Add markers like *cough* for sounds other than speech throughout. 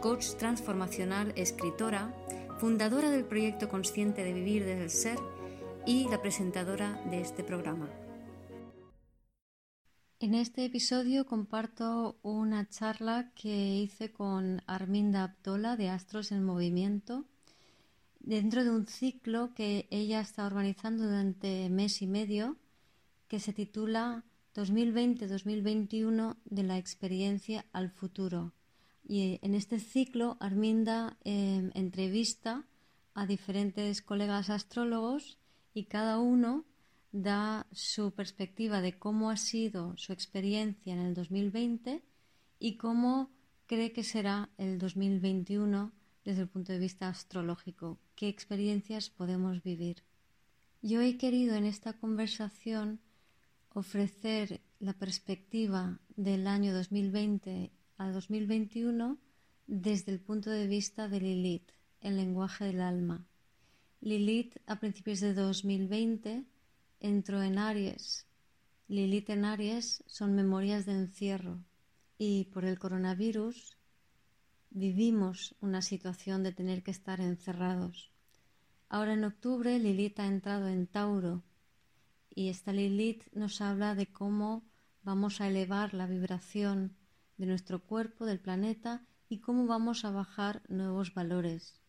coach transformacional, escritora, fundadora del proyecto Consciente de Vivir desde el Ser y la presentadora de este programa. En este episodio comparto una charla que hice con Arminda Abdola de Astros en Movimiento dentro de un ciclo que ella está organizando durante mes y medio que se titula 2020-2021 de la experiencia al futuro y en este ciclo, Arminda em, entrevista a diferentes colegas astrólogos y cada uno da su perspectiva de cómo ha sido su experiencia en el 2020 y cómo cree que será el 2021 desde el punto de vista astrológico, qué experiencias podemos vivir. Yo he querido en esta conversación ofrecer la perspectiva del año 2020 a 2021 desde el punto de vista de Lilith, el lenguaje del alma. Lilith a principios de 2020 entró en Aries. Lilith en Aries son memorias de encierro y por el coronavirus vivimos una situación de tener que estar encerrados. Ahora en octubre Lilith ha entrado en Tauro y esta Lilith nos habla de cómo vamos a elevar la vibración de nuestro cuerpo, del planeta y cómo vamos a bajar nuevos valores.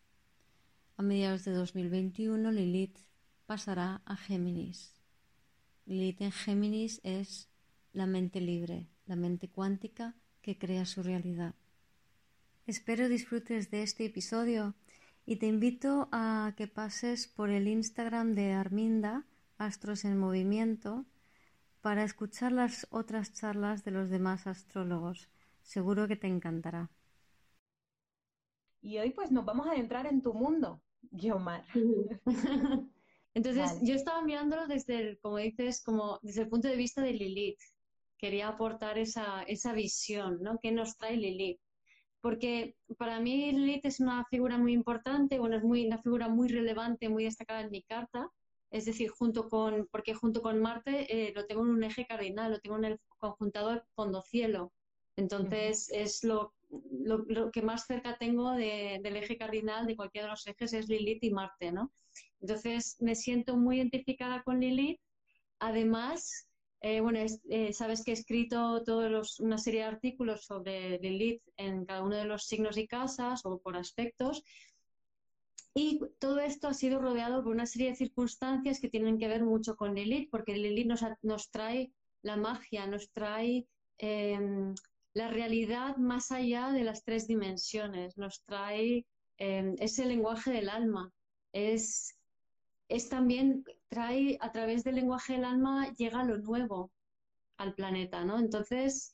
A mediados de 2021 Lilith pasará a Géminis. Lilith en Géminis es la mente libre, la mente cuántica que crea su realidad. Espero disfrutes de este episodio y te invito a que pases por el Instagram de Arminda, Astros en Movimiento, para escuchar las otras charlas de los demás astrólogos. Seguro que te encantará. Y hoy pues nos vamos a adentrar en tu mundo, Guiomar. *laughs* Entonces, yo estaba mirándolo desde el, como dices, como desde el punto de vista de Lilith. Quería aportar esa, esa visión, ¿no? ¿Qué nos trae Lilith? Porque para mí Lilith es una figura muy importante, bueno, es muy, una figura muy relevante, muy destacada en mi carta. Es decir, junto con, porque junto con Marte eh, lo tengo en un eje cardinal, lo tengo en el conjuntado fondo cielo. Entonces, es lo, lo, que más cerca tengo del eje cardinal de cualquiera de los ejes es Lilith y Marte, ¿no? Entonces, me siento muy identificada con Lilith. Además, eh, bueno, eh, sabes que he escrito todos una serie de artículos sobre Lilith en cada uno de los signos y casas o por aspectos. Y todo esto ha sido rodeado por una serie de circunstancias que tienen que ver mucho con Lilith, porque Lilith nos, nos trae la magia, nos trae em, la realidad más allá de las tres dimensiones, nos trae ese lenguaje del alma, es, es también, trae a través del lenguaje del alma, llega lo nuevo al planeta, ¿no? Entonces,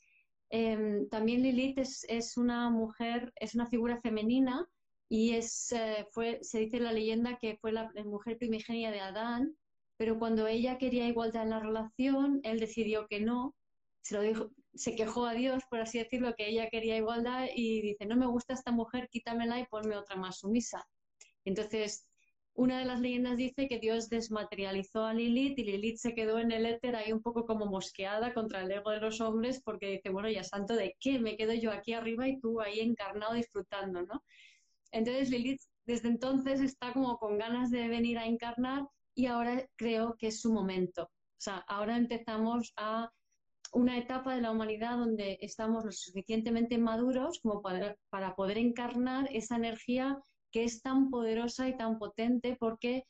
em, también Lilith es, una mujer, es una figura femenina y es, eh, fue, se dice en la leyenda que fue la, la mujer primigenia de Adán, pero cuando ella quería igualdad en la relación, él decidió que no se lo dijo, se quejó a Dios, por así decirlo, que ella quería igualdad y dice, no me gusta esta mujer, quítamela y ponme otra más sumisa. Entonces, una de las leyendas dice que Dios desmaterializó a Lilith y Lilith se quedó en el éter ahí un poco como mosqueada contra el ego de los hombres porque dice, bueno, ya santo de qué, me quedo yo aquí arriba y tú ahí encarnado disfrutando, ¿no? Entonces Lilith desde entonces está como con ganas de venir a encarnar y ahora creo que es su momento. O sea, ahora empezamos a una etapa de la humanidad donde estamos lo suficientemente maduros como para, poder encarnar esa energía que es tan poderosa y tan potente porque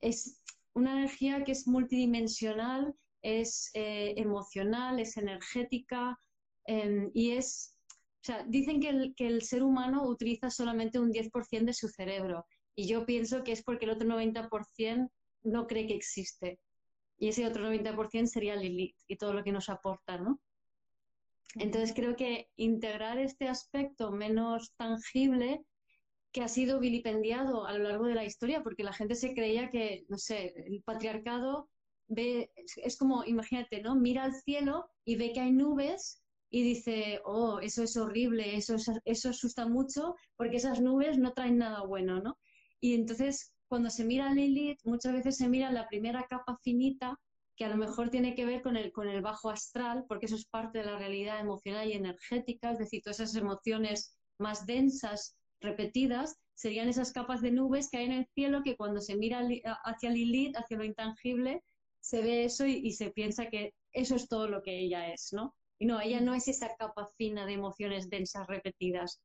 es una energía que es multidimensional, es eh, emocional, es energética em, y es, o sea, dicen que el, que el ser humano utiliza solamente un 10% de su cerebro y yo pienso que es porque el otro 90% no cree que existe y ese otro 90% sería Lilith y todo lo que nos aporta, ¿no? Entonces creo que integrar este aspecto menos tangible que ha sido vilipendiado a lo largo de la historia, porque la gente se creía que, no sé, el patriarcado ve, es como, imagínate, ¿no? Mira al cielo y ve que hay nubes y dice, oh, eso es horrible, eso, eso asusta mucho, porque esas nubes no traen nada bueno, ¿no? Y entonces, cuando se mira Lilith, muchas veces se mira la primera capa finita, que a lo mejor tiene que ver con el, con el bajo astral, porque eso es parte de la realidad emocional y energética, es decir, todas esas emociones más densas repetidas, serían esas capas de nubes que hay en el cielo que cuando se mira hacia Lilith, hacia lo intangible, se ve eso y, se piensa que eso es todo lo que ella es, ¿no? Y no, ella no es esa capa fina de emociones densas repetidas,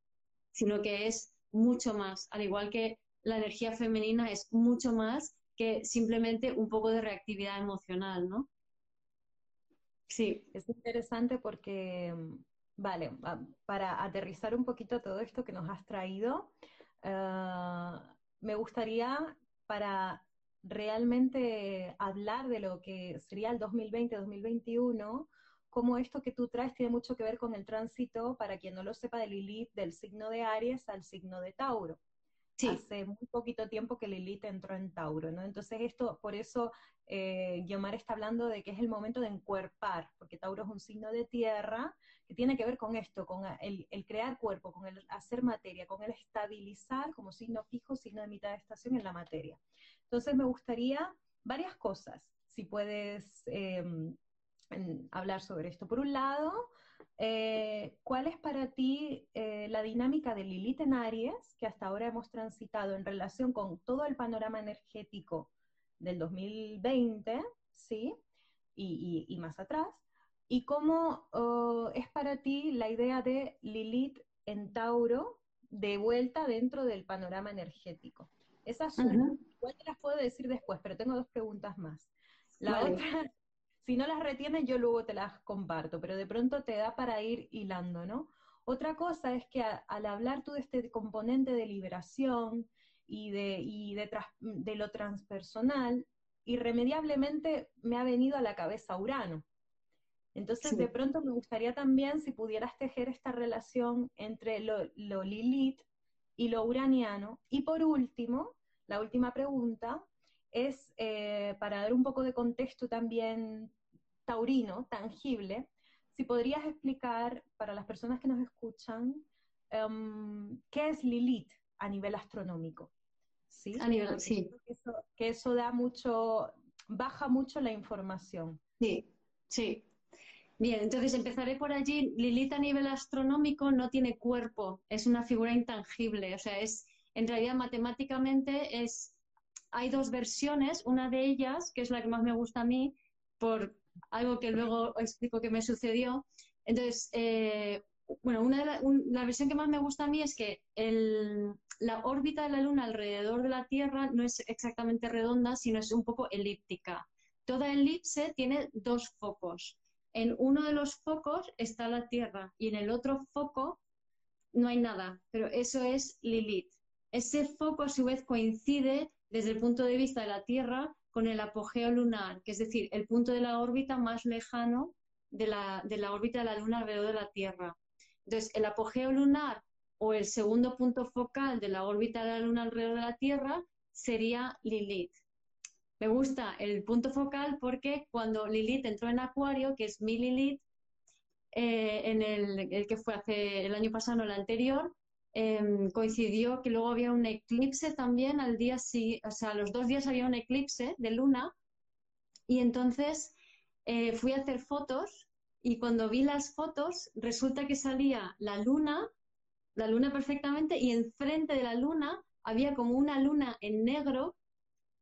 sino que es mucho más, al igual que la energía femenina es mucho más que simplemente un poco de reactividad emocional, ¿no? Sí. Es interesante porque Vale, para aterrizar un poquito todo esto que nos has traído, eh, me gustaría para realmente hablar de lo que sería el 2020-2021, como esto que tú traes tiene mucho que ver con el tránsito, para quien no lo sepa, de Lilith del signo de Aries al signo de Tauro. Hace muy poquito tiempo que Lilith entró en Tauro, ¿no? Entonces esto, por eso eh, está hablando de que es el momento de encuerpar, porque Tauro es un signo de tierra que tiene que ver con esto, con el, crear cuerpo, con el hacer materia, con el estabilizar como signo fijo, signo de mitad de estación en la materia. Entonces me gustaría varias cosas, si puedes em, hablar sobre esto. Por un lado, eh, ¿Cuál es para ti eh, la dinámica de Lilith en Aries que hasta ahora hemos transitado en relación con todo el panorama energético del 2020, ¿sí? Y, más atrás. ¿Y cómo oh, es para ti la idea de Lilith en Tauro de vuelta dentro del panorama energético? Esa es una. Igual te las puedo decir después, pero tengo dos preguntas más. La otra si no las retienes, yo luego te las comparto, pero de pronto te da para ir hilando, ¿no? Otra cosa es que al hablar tú de este componente de liberación y de, de, lo transpersonal, irremediablemente me ha venido a la cabeza Urano. Entonces, de pronto me gustaría también si pudieras tejer esta relación entre lo, lo Lilith y lo uraniano. Y por último, la última pregunta, es eh, para dar un poco de contexto también taurino, tangible, si podrías explicar para las personas que nos escuchan em, qué es Lilith a nivel astronómico. ¿Sí? A nivel, sí. Que eso, da mucho, baja mucho la información. Sí, sí. Bien, entonces empezaré por allí. Lilith a nivel astronómico no tiene cuerpo, es una figura intangible, o sea, es en realidad matemáticamente es hay dos versiones, una de ellas, que es la que más me gusta a mí, por algo que luego explico que me sucedió. Entonces, eh, bueno, una de la, versión que más me gusta a mí es que la órbita de la Luna alrededor de la Tierra no es exactamente redonda, sino es un poco elíptica. Toda elipse tiene dos focos. En uno de los focos está la Tierra y en el otro foco no hay nada, pero eso es Lilith. Ese foco a su vez coincide desde el punto de vista de la Tierra con el apogeo lunar, que es decir, el punto de la órbita más lejano de la, de la órbita de la Luna alrededor de la Tierra. Entonces, el apogeo lunar o el segundo punto focal de la órbita de la Luna alrededor de la Tierra sería Lilith. Me gusta el punto focal porque cuando Lilith entró en Acuario, que es mi Lilith, eh, en el, el, que fue hace el año pasado, el anterior, Em, coincidió que luego había un eclipse también al día sí, o sea, los dos días había un eclipse de luna y entonces eh, fui a hacer fotos y cuando vi las fotos resulta que salía la luna, la luna perfectamente y enfrente de la luna había como una luna en negro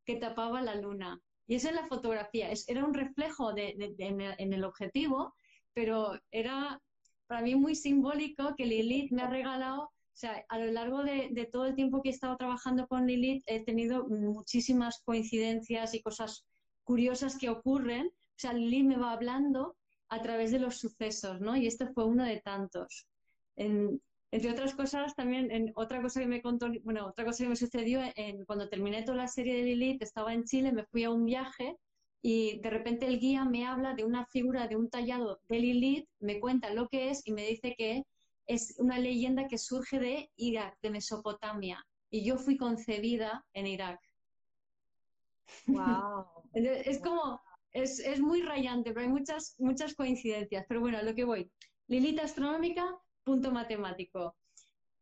que tapaba la luna. Y esa es la fotografía, es, era un reflejo de, en el objetivo, pero era para mí muy simbólico que Lilith me ha regalado o sea, a lo largo de, todo el tiempo que he estado trabajando con Lilith he tenido muchísimas coincidencias y cosas curiosas que ocurren. O sea, Lilith me va hablando a través de los sucesos, ¿no? Y este fue uno de tantos. entre otras cosas, también en otra cosa que me contó, bueno, otra cosa que me sucedió en, cuando terminé toda la serie de Lilith, estaba en Chile, me fui a un viaje y de repente el guía me habla de una figura de un tallado de Lilith, me cuenta lo que es y me dice que es una leyenda que surge de Irak, de Mesopotamia. y yo fui concebida en Irak. Wow. *laughs* es como, es, es, muy rayante, pero hay muchas, muchas coincidencias. Pero bueno, a lo que voy. Lilith astronómica, punto matemático.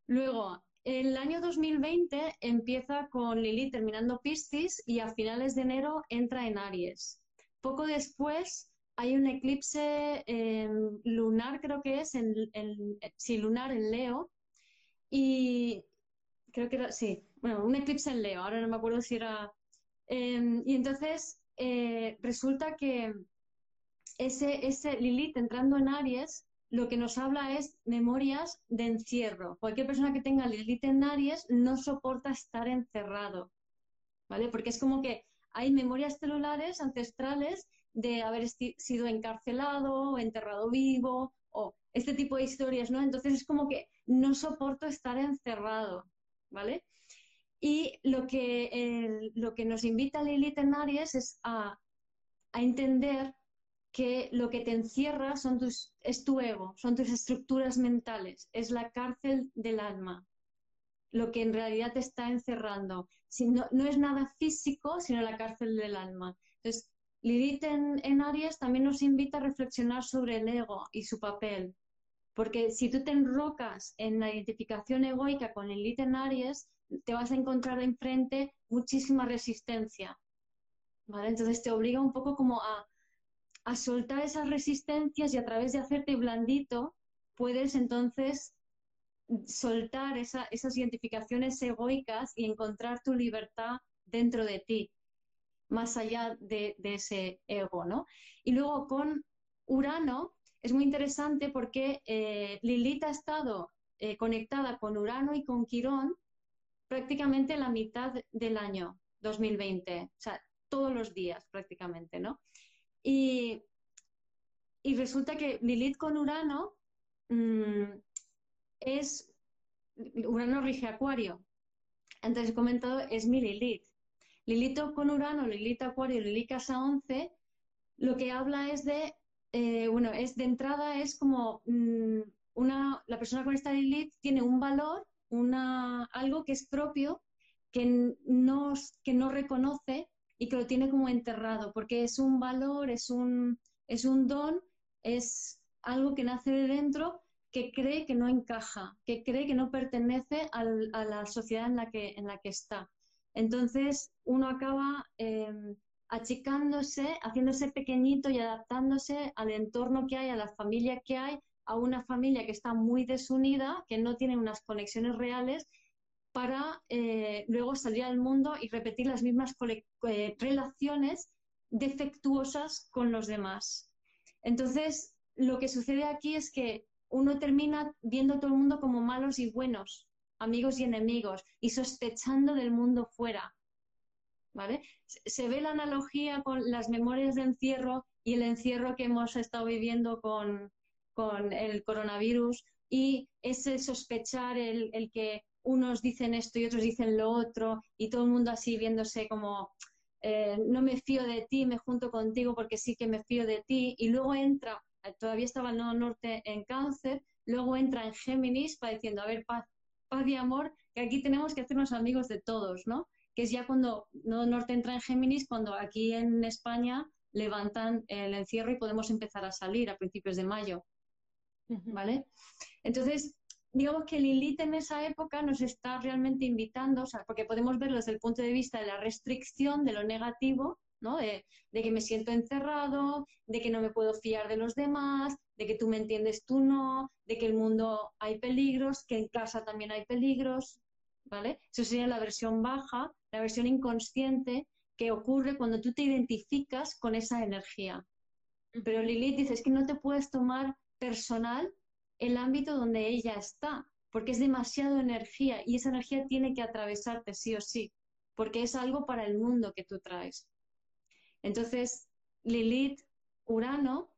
Luego, el año 2020 empieza con Lilith terminando Piscis y a finales de enero entra en Aries. Poco después hay un eclipse em, lunar, creo que es, en, sí, lunar en Leo. Y creo que era, sí, bueno, un eclipse en Leo, ahora no me acuerdo si era... Em, y entonces eh, resulta que ese, ese Lilith entrando en Aries lo que nos habla es memorias de encierro. Cualquier persona que tenga Lilith en Aries no soporta estar encerrado, ¿vale? Porque es como que hay memorias celulares ancestrales de haber sido encarcelado, enterrado vivo, o este tipo de historias, ¿no? Entonces es como que no soporto estar encerrado, ¿vale? Y lo que, lo que nos invita Lilith en Aries es a, a entender que lo que te encierra son tus, es tu ego, son tus estructuras mentales, es la cárcel del alma, lo que en realidad te está encerrando. Si no, no, es nada físico, sino la cárcel del alma. Entonces, Lilith en, Aries también nos invita a reflexionar sobre el ego y su papel. Porque si tú te enrocas en la identificación egoica con Lilith en Aries, te vas a encontrar enfrente muchísima resistencia. Entonces te obliga un poco como a, a soltar esas resistencias y a través de hacerte blandito puedes entonces soltar esas identificaciones egoicas y encontrar tu libertad dentro de ti, más allá de, ese ego, ¿no? Y luego con Urano es muy interesante porque eh, Lilith ha estado eh, conectada con Urano y con Quirón prácticamente la mitad del año 2020, o sea, todos los días prácticamente, ¿no? Y, resulta que Lilith con Urano mm, es, Urano rige Acuario. Antes he comentado, es mi Lilith. Lilith con Urano, Lilith Acuario, Lilith Casa 11, lo que habla es de, eh, bueno, es de entrada es como mm, una, la persona con esta Lilith tiene un valor, una, algo que es propio, que no, que no reconoce y que lo tiene como enterrado, porque es un valor, es un, es un don, es algo que nace de dentro que cree que no encaja, que cree que no pertenece a la sociedad en la que, en la que está. Entonces uno acaba em, achicándose, haciéndose pequeñito y adaptándose al entorno que hay, a la familia que hay, a una familia que está muy desunida, que no tiene unas conexiones reales para eh, luego salir al mundo y repetir las mismas eh, relaciones defectuosas con los demás. Entonces, lo que sucede aquí es que uno termina viendo a todo el mundo como malos y buenos, amigos y enemigos, y sospechando del mundo fuera. ¿Vale? Se ve la analogía con las memorias de encierro y el encierro que hemos estado viviendo con, el coronavirus y ese sospechar el, el que unos dicen esto y otros dicen lo otro, y todo el mundo así viéndose como, eh, no me fío de ti, me junto contigo porque sí que me fío de ti, y luego entra, todavía estaba el Norte en cáncer, luego entra en Géminis para diciendo, a ver, paz, paz y amor, que aquí tenemos que hacernos amigos de todos, ¿no? Que es ya cuando Nodo Norte entra en Géminis, cuando aquí en España levantan el encierro y podemos empezar a salir a principios de mayo, ¿vale? Entonces, digamos que Lilith en esa época nos está realmente invitando, o sea, porque podemos verlo desde el punto de vista de la restricción, de lo negativo, ¿no? De, que me siento encerrado, de que no me puedo fiar de los demás, de que tú me entiendes, tú no, de que el mundo hay peligros, que en casa también hay peligros, ¿vale? Eso sería la versión baja, la versión inconsciente que ocurre cuando tú te identificas con esa energía. Pero Lilith dice, es que no te puedes tomar personal el ámbito donde ella está, porque es demasiado energía y esa energía tiene que atravesarte sí o sí, porque es algo para el mundo que tú traes. Entonces, Lilith, Urano,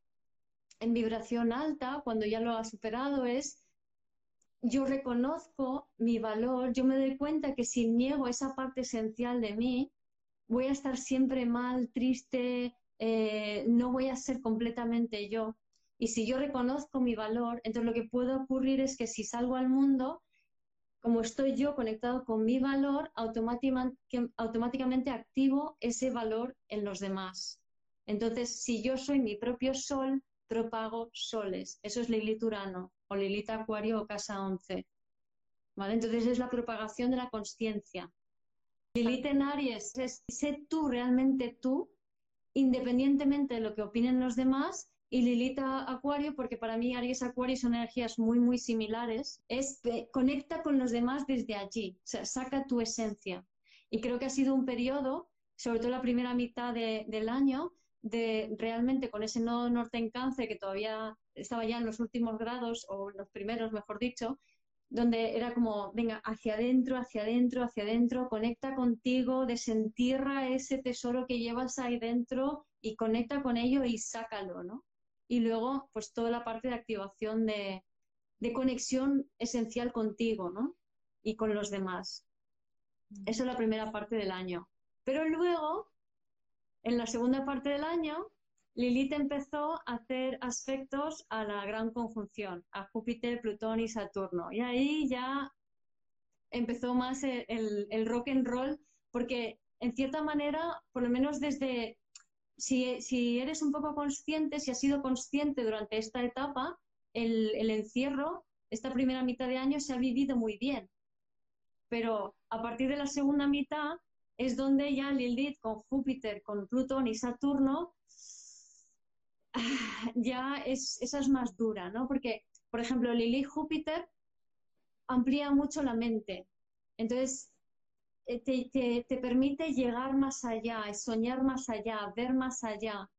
en vibración alta, cuando ya lo ha superado, es yo reconozco mi valor, yo me doy cuenta que si niego esa parte esencial de mí, voy a estar siempre mal, triste, eh, no voy a ser completamente yo. Y si yo reconozco mi valor, entonces lo que puede ocurrir es que si salgo al mundo, como estoy yo conectado con mi valor, automáticamente activo ese valor en los demás. Entonces, si yo soy mi propio sol, propago soles. Eso es Lilith Urano o Lilith Acuario o Casa 11. ¿Vale? Entonces es la propagación de la conciencia. Lilith en Aries es sé tú realmente tú, independientemente de lo que opinen los demás, y Lilith Acuario, porque para mí Aries Acuario son energías muy, muy similares, es conecta con los demás desde allí, o sea, saca tu esencia. Y creo que ha sido un periodo, sobre todo la primera mitad del año, de realmente con ese nodo norte en cáncer que todavía estaba ya en los últimos grados, o los primeros, mejor dicho, donde era como, venga, hacia adentro, hacia adentro, hacia adentro, conecta contigo, desentierra ese tesoro que llevas ahí dentro y conecta con ello y sácalo, ¿no? Y luego, pues toda la parte de activación de, de conexión esencial contigo, ¿no? Y con los demás. Mm. Esa es la primera parte del año. Pero luego en la segunda parte del año, Lilith empezó a hacer aspectos a la gran conjunción, a Júpiter, Plutón y Saturno. Y ahí ya empezó más el, rock and roll, porque en cierta manera, por lo menos desde, si, eres un poco consciente, si has sido consciente durante esta etapa, el, el encierro, esta primera mitad de año se ha vivido muy bien. Pero a partir de la segunda mitad es donde ya Lilith con Júpiter, con Plutón y Saturno, ya es, esa es más dura, ¿no? Porque, por ejemplo, Lilith Júpiter amplía mucho la mente. Entonces, eh, te, permite llegar más allá, soñar más allá, ver más allá,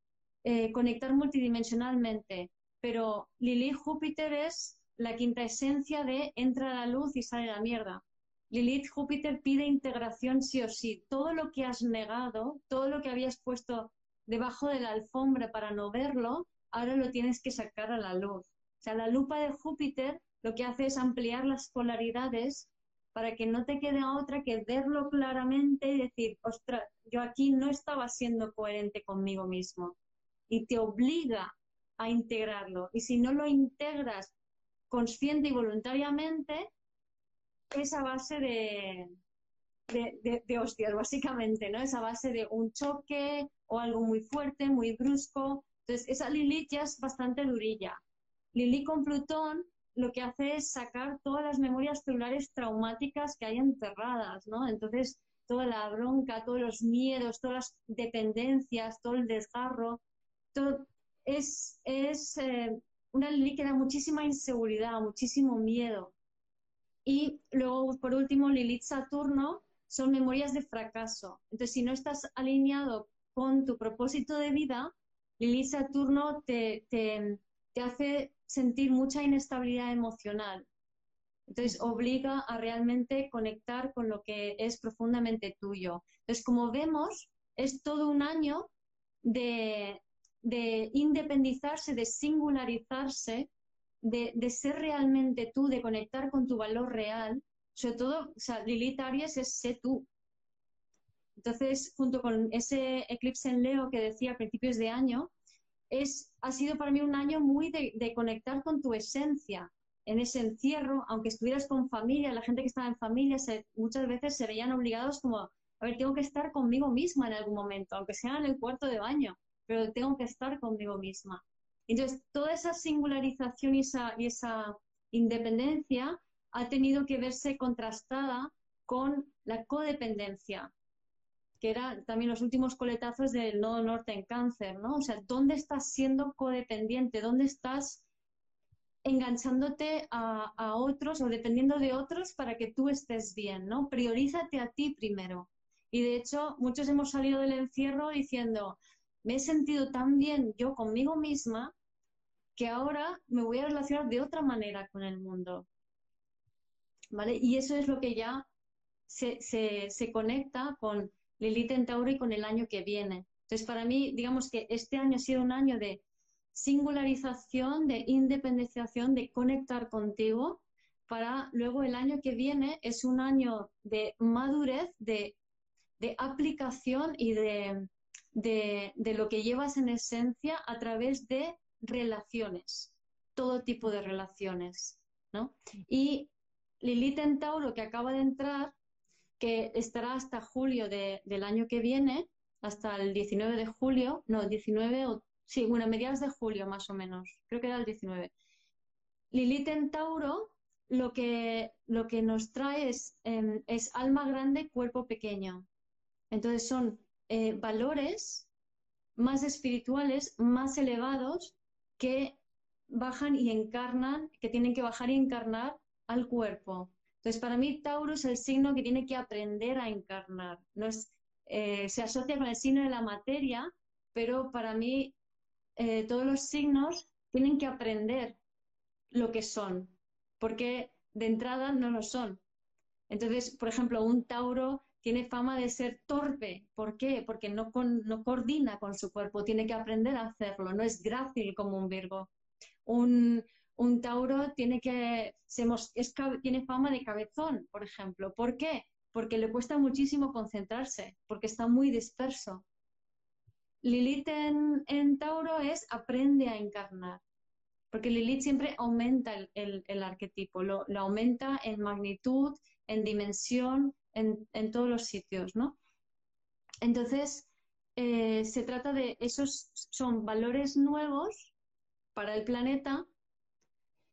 eh, conectar multidimensionalmente. Pero Lilith Júpiter es la quinta esencia de entra la luz y sale la mierda. Lilith Júpiter pide integración sí o sí. Todo lo que has negado, todo lo que habías puesto debajo de la alfombra para no verlo, ahora lo tienes que sacar a la luz. O sea, la lupa de Júpiter lo que hace es ampliar las polaridades para que no te quede otra que verlo claramente y decir, ostras, yo aquí no estaba siendo coherente conmigo mismo. Y te obliga a integrarlo. Y si no lo integras consciente y voluntariamente, esa base de, de, hostias, básicamente, ¿no? Esa base de un choque o algo muy fuerte, muy brusco. Entonces, esa Lilith ya es bastante durilla. Lilith con Plutón lo que hace es sacar todas las memorias celulares traumáticas que hay enterradas, ¿no? Entonces, toda la bronca, todos los miedos, todas las dependencias, todo el desgarro, todo es, es eh, una Lilith que da muchísima inseguridad, muchísimo miedo. Y luego, por último, Lilith Saturno son memorias de fracaso. Entonces, si no estás alineado con tu propósito de vida, Lilith Saturno te, te, te hace sentir mucha inestabilidad emocional. Entonces, obliga a realmente conectar con lo que es profundamente tuyo. Entonces, como vemos, es todo un año de, de independizarse, de singularizarse de, ser realmente tú, de conectar con tu valor real, sobre todo, o sea, Lilith Aries es sé tú. Entonces, junto con ese eclipse en Leo que decía a principios de año, es, ha sido para mí un año muy de, conectar con tu esencia, en ese encierro, aunque estuvieras con familia, la gente que estaba en familia muchas veces se veían obligados como, a ver, tengo que estar conmigo misma en algún momento, aunque sea en el cuarto de baño, pero tengo que estar conmigo misma. Entonces, toda esa singularización y esa, independencia ha tenido que verse contrastada con la codependencia, que era también los últimos coletazos del nodo norte en cáncer, ¿no? O sea, ¿dónde estás siendo codependiente? ¿Dónde estás enganchándote a, a, otros o dependiendo de otros para que tú estés bien, ¿no? Priorízate a ti primero. Y de hecho, muchos hemos salido del encierro diciendo, me he sentido tan bien yo conmigo misma que ahora me voy a relacionar de otra manera con el mundo. ¿Vale? Y eso es lo que ya se, conecta con Lilith en Tauro y con el año que viene. Entonces, para mí, digamos que este año ha sido un año de singularización, de independización, de conectar contigo, para luego el año que viene es un año de madurez, de aplicación y de, de, lo que llevas en esencia a través de relaciones, todo tipo de relaciones, ¿no? Y Lilith en Tauro que acaba de entrar, que estará hasta julio del año que viene, hasta el 19 de julio, no, 19 o sí, bueno, mediados de julio más o menos, creo que era el 19. Lilith en Tauro lo que, lo que nos trae es, em, es alma grande, cuerpo pequeño. Entonces son eh, valores más espirituales, más elevados, que bajan y encarnan, que tienen que bajar y encarnar al cuerpo. Entonces, para mí, Tauro es el signo que tiene que aprender a encarnar. No es, eh, se asocia con el signo de la materia, pero para mí eh, todos los signos tienen que aprender lo que son, porque de entrada no lo son. Entonces, por ejemplo, un Tauro tiene fama de ser torpe. ¿Por qué? Porque no, coordina con su cuerpo, tiene que aprender a hacerlo, no es grácil como un Virgo. Un, un Tauro tiene, que, tiene fama de cabezón, por ejemplo. ¿Por qué? Porque le cuesta muchísimo concentrarse, porque está muy disperso. Lilith en, Tauro es aprende a encarnar, porque Lilith siempre aumenta el, arquetipo, lo, aumenta en magnitud, en dimensión, en, todos los sitios, ¿no? Entonces, eh, se trata de, esos son valores nuevos para el planeta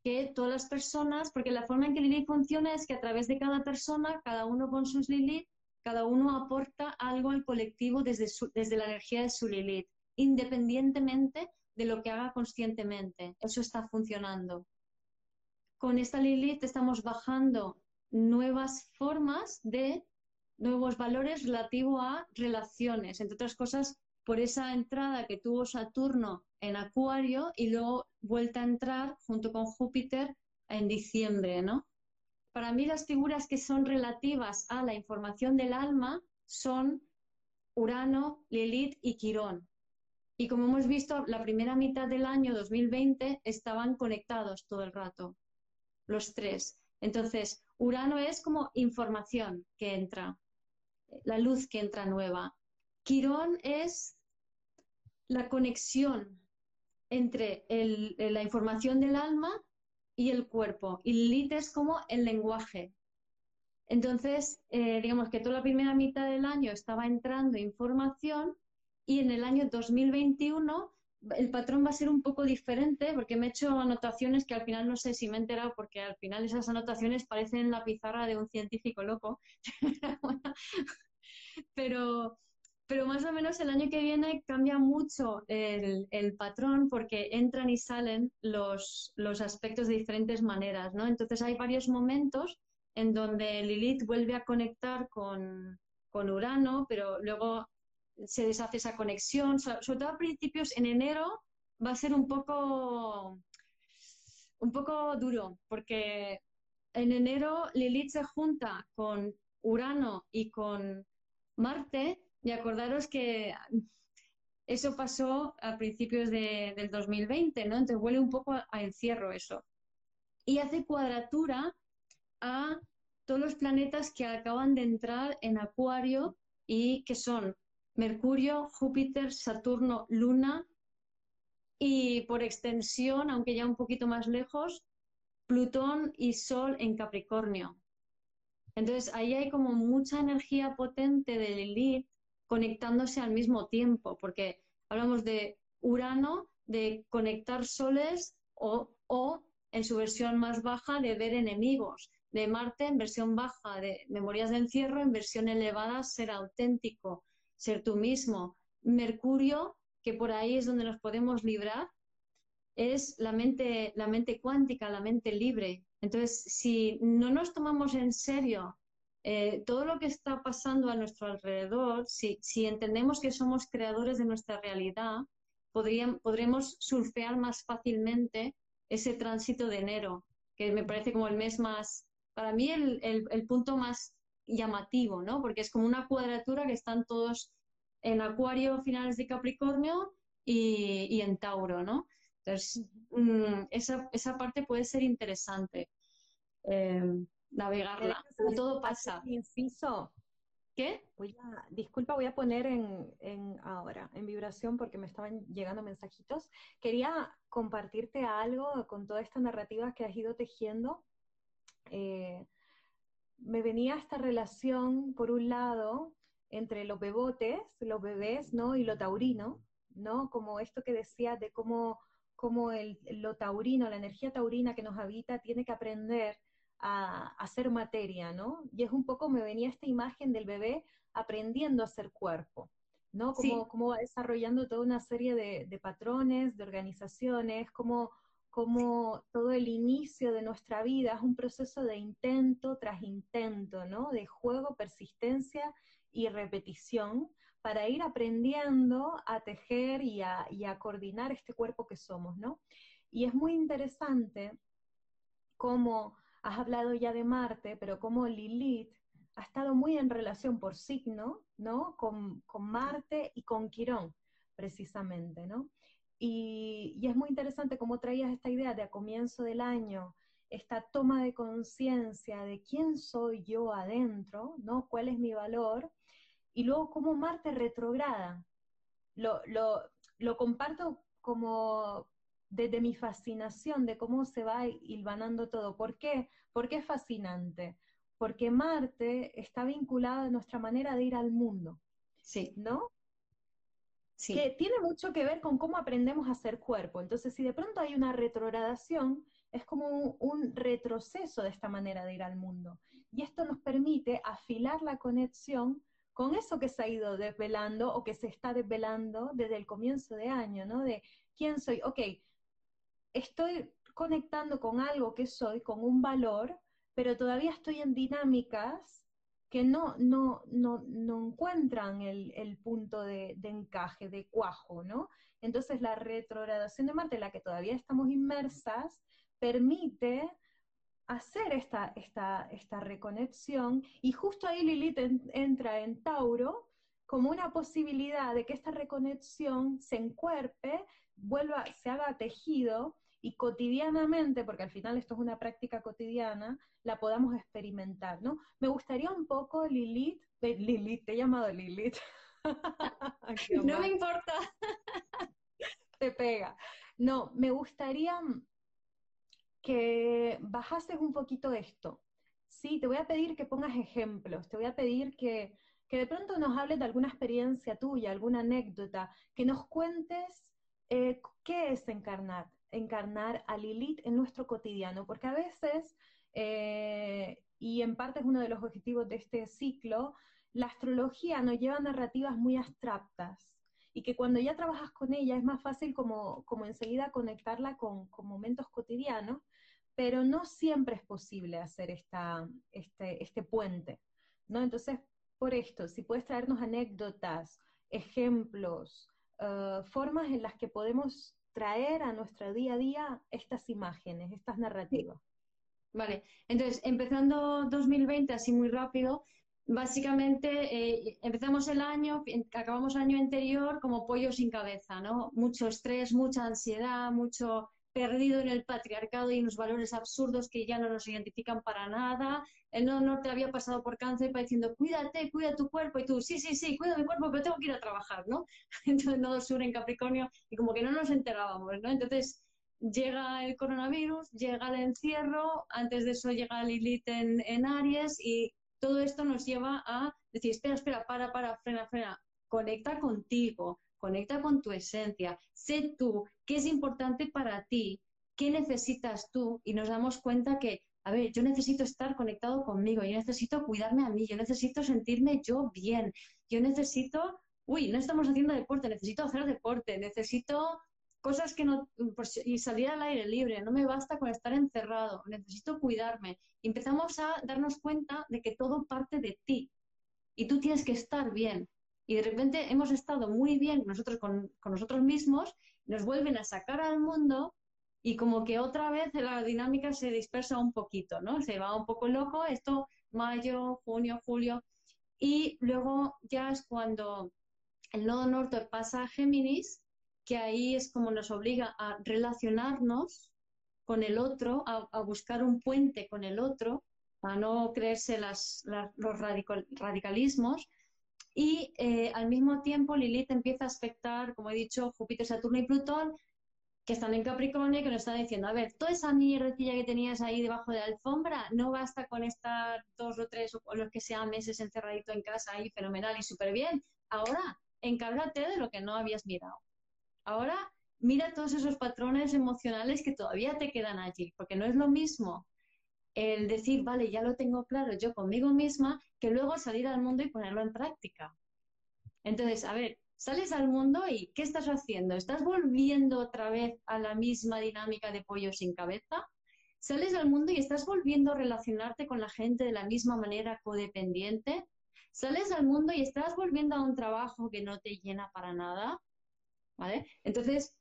que todas las personas, porque la forma en que Lilith funciona es que a través de cada persona, cada uno con sus Lilith, cada uno aporta algo al colectivo desde, desde la energía de su Lilith, independientemente de lo que haga conscientemente. Eso está funcionando. Con esta Lilith estamos bajando nuevas formas de nuevos valores relativo a relaciones, entre otras cosas, por esa entrada que tuvo Saturno en Acuario y luego vuelta a entrar junto con Júpiter en diciembre, ¿no? Para mí las figuras que son relativas a la información del alma son Urano, Lilith y Quirón. Y como hemos visto, la primera mitad del año 2020 estaban conectados todo el rato, los tres. Entonces, Urano es como información que entra, la luz que entra nueva. Quirón es la conexión entre la información del alma y el cuerpo. Y Lilith es como el lenguaje. Entonces, eh, digamos que toda la primera mitad del año estaba entrando información y en el año 2021 el patrón va a ser un poco diferente porque me he hecho anotaciones que al final no sé si me he enterado porque al final esas anotaciones parecen la pizarra de un científico loco. *laughs* Pero pero más o menos el año que viene cambia mucho el, patrón porque entran y salen los, los, aspectos de diferentes maneras, ¿no? Entonces hay varios momentos en donde Lilith vuelve a conectar con, con Urano, pero luego se deshace esa conexión, sobre todo a principios en enero va a ser un poco, un poco duro, porque en enero Lilith se junta con Urano y con Marte y acordaros que eso pasó a principios del 2020, ¿no? Entonces huele un poco a, encierro eso. Y hace cuadratura a todos los planetas que acaban de entrar en Acuario y que son Mercurio, Júpiter, Saturno, Luna y por extensión, aunque ya un poquito más lejos, Plutón y Sol en Capricornio. Entonces ahí hay como mucha energía potente de Lilith conectándose al mismo tiempo, porque hablamos de Urano, de conectar soles o, o en su versión más baja de ver enemigos, de Marte en versión baja, de memorias de encierro en versión elevada, ser auténtico, ser tú mismo. Mercurio, que por ahí es donde nos podemos librar, es la mente, la mente cuántica, la mente libre. Entonces, si no nos tomamos en serio eh, todo lo que está pasando a nuestro alrededor, si, entendemos que somos creadores de nuestra realidad, podremos surfear más fácilmente ese tránsito de enero, que me parece como el mes más, para mí el, punto más llamativo, ¿no? Porque es como una cuadratura que están todos en Acuario, finales de Capricornio y, en Tauro, ¿no? Entonces, mm, esa, esa, parte puede ser interesante. Eh, navegarla. Todo pasa. Inciso. ¿Qué? Voy a, disculpa, voy a poner en, en, ahora en vibración porque me estaban llegando mensajitos. Quería compartirte algo con toda esta narrativa que has ido tejiendo. eh, me venía esta relación, por un lado, entre los bebotes, los bebés, ¿no? Y lo taurino, ¿no? Como esto que decía de cómo, cómo el, lo taurino, la energía taurina que nos habita, tiene que aprender a, hacer materia, ¿no? Y es un poco, me venía esta imagen del bebé aprendiendo a ser cuerpo, ¿no? Como, como va desarrollando toda una serie de, de patrones, de organizaciones, como como todo el inicio de nuestra vida es un proceso de intento tras intento, ¿no? De juego, persistencia y repetición para ir aprendiendo a tejer y a, coordinar este cuerpo que somos, ¿no? Y es muy interesante cómo has hablado ya de Marte, pero cómo Lilith ha estado muy en relación por signo, ¿no? Con, con Marte y con Quirón, precisamente, ¿no? Y, es muy interesante cómo traías esta idea de a comienzo del año, esta toma de conciencia de quién soy yo adentro, ¿no? ¿Cuál es mi valor? Y luego cómo Marte retrograda. Lo, lo, lo comparto como desde mi fascinación de cómo se va hilvanando todo. ¿Por qué? Porque es fascinante. Porque Marte está vinculado a nuestra manera de ir al mundo. Sí. ¿No? que tiene mucho que ver con cómo aprendemos a ser cuerpo. Entonces, si de pronto hay una retrogradación, es como un, retroceso de esta manera de ir al mundo. Y esto nos permite afilar la conexión con eso que se ha ido desvelando o que se está desvelando desde el comienzo de año, ¿no? De quién soy, ok, estoy conectando con algo que soy, con un valor, pero todavía estoy en dinámicas que no, no, no, no encuentran el, punto de, encaje, de cuajo, ¿no? Entonces la retrogradación de Marte, en la que todavía estamos inmersas, permite hacer esta, esta, esta reconexión y justo ahí Lilith entra en Tauro como una posibilidad de que esta reconexión se encuerpe, vuelva, se haga tejido y cotidianamente, porque al final esto es una práctica cotidiana, la podamos experimentar, ¿no? Me gustaría un poco, Lilith, Lilith, te he llamado Lilith. *laughs* no me importa. te pega. No, me gustaría que bajases un poquito esto. Sí, te voy a pedir que pongas ejemplos, te voy a pedir que, que de pronto nos hables de alguna experiencia tuya, alguna anécdota, que nos cuentes eh, qué es encarnar, encarnar a Lilith en nuestro cotidiano, porque a veces, eh, y en parte es uno de los objetivos de este ciclo, la astrología nos lleva a narrativas muy abstractas y que cuando ya trabajas con ella es más fácil como, como enseguida conectarla con, momentos cotidianos, pero no siempre es posible hacer esta, este, este puente, ¿no? Entonces, por esto, si puedes traernos anécdotas, ejemplos, eh, formas en las que podemos traer a nuestro día a día estas imágenes, estas narrativas. Vale, entonces empezando 2020 así muy rápido, básicamente eh, empezamos el año, acabamos el año anterior como pollo sin cabeza, ¿no? Mucho estrés, mucha ansiedad, mucho perdido en el patriarcado y en los valores absurdos que ya no nos identifican para nada. El no norte había pasado por cáncer para diciendo, cuídate, cuida tu cuerpo, y tú, sí, sí, sí, cuida mi cuerpo, pero tengo que ir a trabajar, ¿no? *laughs* Entonces, no sur en Capricornio, y como que no nos enterábamos, ¿no? Entonces, llega el coronavirus, llega el encierro, antes de eso llega Lilith en, en Aries, y todo esto nos lleva a decir, espera, espera, para, para, frena, frena, conecta contigo, conecta con tu esencia, sé tú, qué es importante para ti, qué necesitas tú, y nos damos cuenta que, a ver, yo necesito estar conectado conmigo, yo necesito cuidarme a mí, yo necesito sentirme yo bien, yo necesito, uy, no estamos haciendo deporte, necesito hacer deporte, necesito cosas que no, y salir al aire libre, no me basta con estar encerrado, necesito cuidarme. empezamos a darnos cuenta de que todo parte de ti y tú tienes que estar bien. Y de repente hemos estado muy bien nosotros con, nosotros mismos, nos vuelven a sacar al mundo y como que otra vez la dinámica se dispersa un poquito, ¿no? Se va un poco loco, esto mayo, junio, julio, y luego ya es cuando el nodo norte pasa a Géminis, que ahí es como nos obliga a relacionarnos con el otro, a, buscar un puente con el otro, a no creerse las, los radicalismos, y eh, al mismo tiempo Lilith empieza a aspectar, como he dicho, Júpiter, Saturno y Plutón que están en Capricornio y que nos están diciendo, a ver, toda esa mierdecilla que tenías ahí debajo de la alfombra, no basta con estar dos o tres o los que sean meses encerradito en casa ahí, fenomenal y súper bien. Ahora, encárgate de lo que no habías mirado. Ahora, mira todos esos patrones emocionales que todavía te quedan allí, porque no es lo mismo el decir, vale, ya lo tengo claro yo conmigo misma, que luego salir al mundo y ponerlo en práctica. Entonces, a ver, sales al mundo y ¿qué estás haciendo? ¿Estás volviendo otra vez a la misma dinámica de pollo sin cabeza? Sales al mundo y estás volviendo a relacionarte con la gente de la misma manera codependiente. Sales al mundo y estás volviendo a un trabajo que no te llena para nada. ¿Vale? Entonces,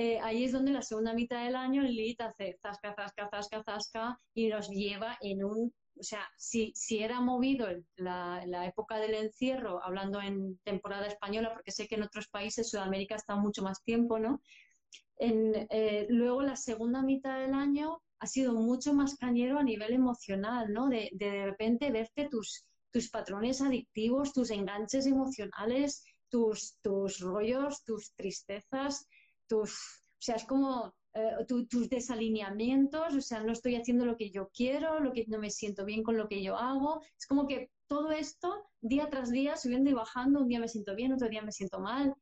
eh, ahí es donde la segunda mitad del año Lilith hace zasca, zasca, zasca, zasca y nos lleva en un o sea, si, si era movido la, la, época del encierro, hablando en temporada española, porque sé que en otros países, Sudamérica está mucho más tiempo, ¿no? En, eh, luego la segunda mitad del año ha sido mucho más cañero a nivel emocional, ¿no? De, de, repente verte tus, tus patrones adictivos, tus enganches emocionales, tus, tus rollos, tus tristezas, tus... O sea, es como eh, tus desalineamientos, o sea, no estoy haciendo lo que yo quiero, lo que no me siento bien con lo que yo hago. Es como que todo esto, día tras día, subiendo y bajando, un día me siento bien, otro día me siento mal,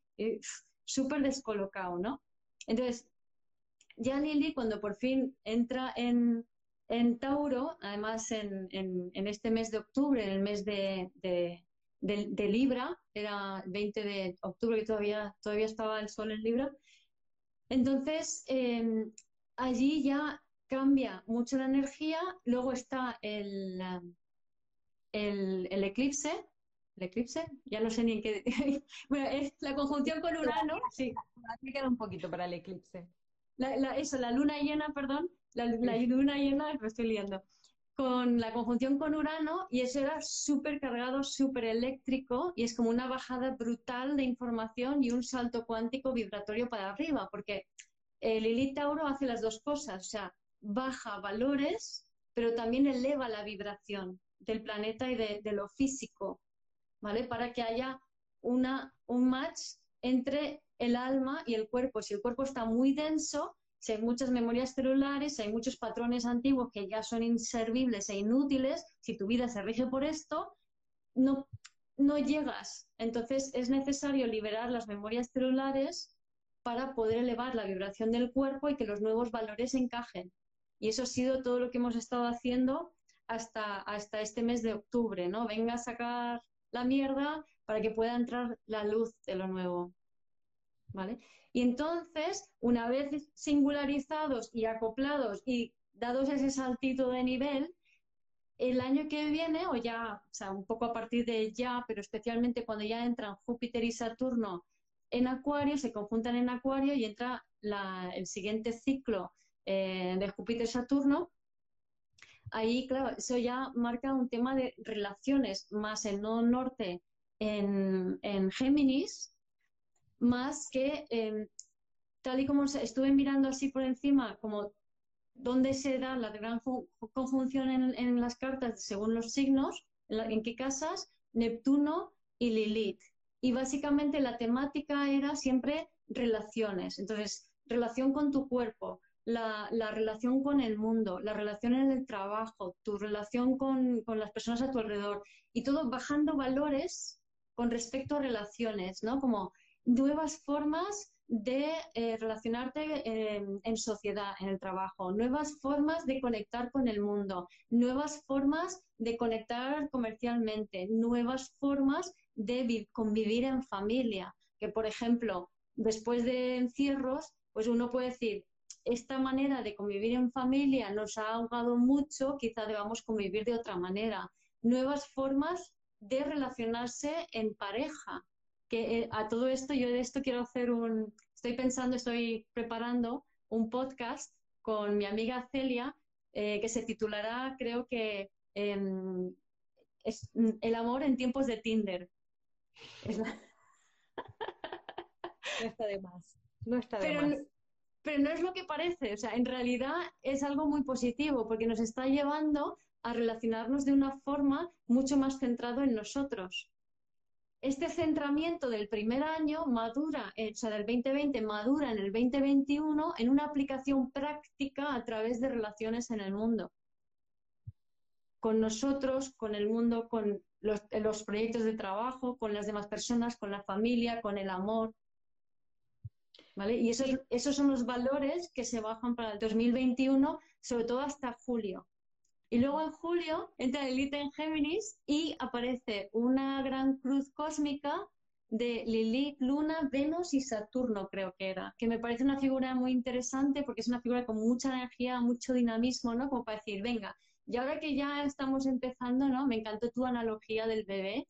súper descolocado, ¿no? Entonces, ya Lili, cuando por fin entra en, en Tauro, además en, en, en, este mes de octubre, en el mes de, de, de, Libra, era 20 de octubre que todavía, todavía estaba el sol en Libra, entonces, em, allí ya cambia mucho la energía, luego está el, el, el, eclipse, el eclipse, ya no sé ni en qué... *laughs* bueno, es la conjunción con Urano, *laughs* sí. Aquí queda un poquito para el eclipse. La, eso, la luna llena, perdón, la, la luna llena, me estoy liando con la conjunción con Urano y eso era súper cargado, súper eléctrico y es como una bajada brutal de información y un salto cuántico vibratorio para arriba, porque el Lilith Tauro hace las dos cosas, o sea, baja valores, pero también eleva la vibración del planeta y de, de lo físico, ¿vale? Para que haya una, un match entre el alma y el cuerpo. Si el cuerpo está muy denso, si hay muchas memorias celulares, si hay muchos patrones antiguos que ya son inservibles e inútiles, si tu vida se rige por esto, no, no llegas. Entonces es necesario liberar las memorias celulares para poder elevar la vibración del cuerpo y que los nuevos valores encajen. Y eso ha sido todo lo que hemos estado haciendo hasta, hasta este mes de octubre, ¿no? Venga a sacar la mierda para que pueda entrar la luz de lo nuevo. Y entonces, una vez singularizados y acoplados y dados ese saltito de nivel, el año que viene, o ya, o sea, un poco a partir de ya, pero especialmente cuando ya entran Júpiter y Saturno en Acuario, se conjuntan en Acuario y entra el siguiente ciclo eh, de Júpiter-Saturno, ahí, claro, eso ya marca un tema de relaciones más el norte en, en Géminis, más que em, tal y como estuve mirando así por encima, como dónde se da la gran conjunción en, las cartas según los signos, en, qué casas, Neptuno y Lilith. Y básicamente la temática era siempre relaciones. Entonces, relación con tu cuerpo, la, relación con el mundo, la relación en el trabajo, tu relación con, con, las personas a tu alrededor y todo bajando valores con respecto a relaciones, ¿no? Como nuevas formas de eh, relacionarte en, sociedad, en el trabajo, nuevas formas de conectar con el mundo, nuevas formas de conectar comercialmente, nuevas formas de convivir en familia. Que, por ejemplo, después de encierros, pues uno puede decir, esta manera de convivir en familia nos ha ahogado mucho, quizá debamos convivir de otra manera. Nuevas formas de relacionarse en pareja, que eh, a todo esto, yo de esto quiero hacer un, estoy pensando, estoy preparando un podcast con mi amiga Celia eh, que se titulará, creo que, em, es, El amor en tiempos de Tinder. No está de más. No está de pero, más. Pero no es lo que parece, o sea, en realidad es algo muy positivo porque nos está llevando a relacionarnos de una forma mucho más centrado en nosotros. Este centramiento del primer año madura, eh, o sea, del 2020 madura en el 2021 en una aplicación práctica a través de relaciones en el mundo. Con nosotros, con el mundo, con los, proyectos de trabajo, con las demás personas, con la familia, con el amor. ¿Vale? Y esos, esos son los valores que se bajan para el 2021, sobre todo hasta julio. Y luego en julio entra Elite en Géminis y aparece una gran cruz cósmica de Lilith, Luna, Venus y Saturno, creo que era, que me parece una figura muy interesante porque es una figura con mucha energía, mucho dinamismo, ¿no? Como para decir, venga, y ahora que ya estamos empezando, ¿no? Me encantó tu analogía del bebé.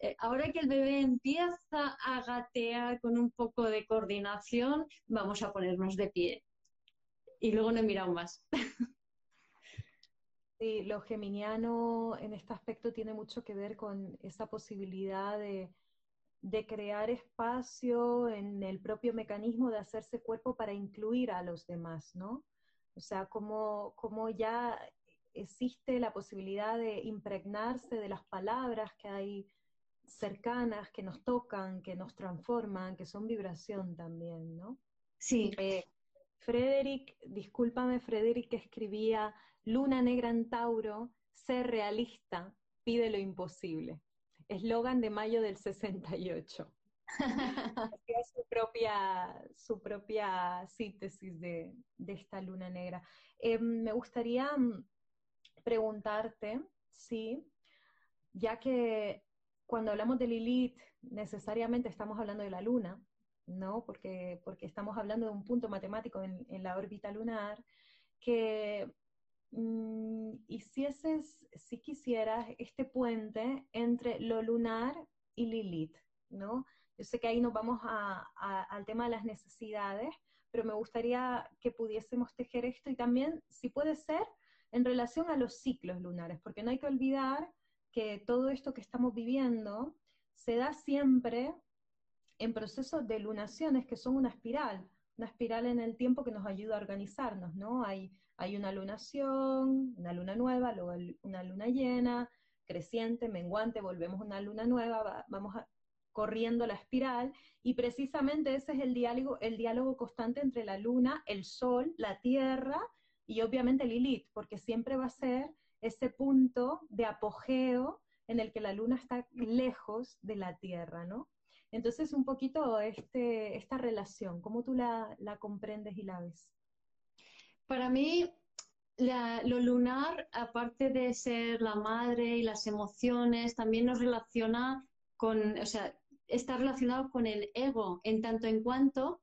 Eh, ahora que el bebé empieza a gatear con un poco de coordinación, vamos a ponernos de pie. Y luego no he mirado más. *laughs* Sí, lo geminiano en este aspecto tiene mucho que ver con esa posibilidad de, crear espacio en el propio mecanismo de hacerse cuerpo para incluir a los demás, ¿no? O sea, como, como ya existe la posibilidad de impregnarse de las palabras que hay cercanas, que nos tocan, que nos transforman, que son vibración también, ¿no? Sí. Eh, Frederick, discúlpame, Frederick escribía Luna Negra en Tauro, ser realista, pide lo imposible. Eslogan de mayo del 68. es *laughs* su propia, su propia síntesis de, esta luna negra. Em, me gustaría mm, preguntarte, sí, ya que cuando hablamos de Lilith, necesariamente estamos hablando de la luna, ¿no? Porque, porque estamos hablando de un punto matemático en, en la órbita lunar, que Mm, hicieses, si quisieras, este puente entre lo lunar y Lilith, ¿no? Yo sé que ahí nos vamos al tema de las necesidades, pero me gustaría que pudiésemos tejer esto y también, si puede ser, en relación a los ciclos lunares, porque no hay que olvidar que todo esto que estamos viviendo se da siempre en procesos de lunaciones que son una espiral, una espiral en el tiempo que nos ayuda a organizarnos, ¿no? Hay hay una lunación, una luna nueva, luego una luna llena, creciente, menguante, volvemos a una luna nueva, vamos corriendo la espiral, y precisamente ese es el diálogo, el diálogo constante entre la luna, el sol, la tierra y obviamente Lilith, porque siempre va a ser ese punto de apogeo en el que la luna está lejos de la tierra, ¿no? Entonces, un poquito este, esta relación, ¿cómo tú la comprendes y la ves? Para mí, lo lunar, aparte de ser la madre y las emociones, también nos relaciona con, o sea, está relacionado con el ego, en tanto en cuanto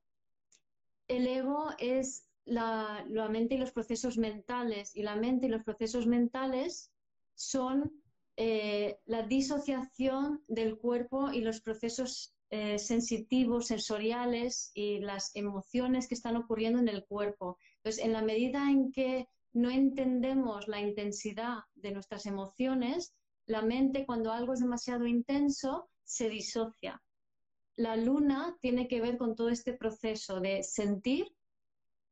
el ego es la, mente y los procesos mentales, y la mente y los procesos mentales son eh, la disociación del cuerpo y los procesos eh, sensitivos, sensoriales y las emociones que están ocurriendo en el cuerpo. Entonces, en la medida en que no entendemos la intensidad de nuestras emociones, la mente cuando algo es demasiado intenso se disocia. La luna tiene que ver con todo este proceso de sentir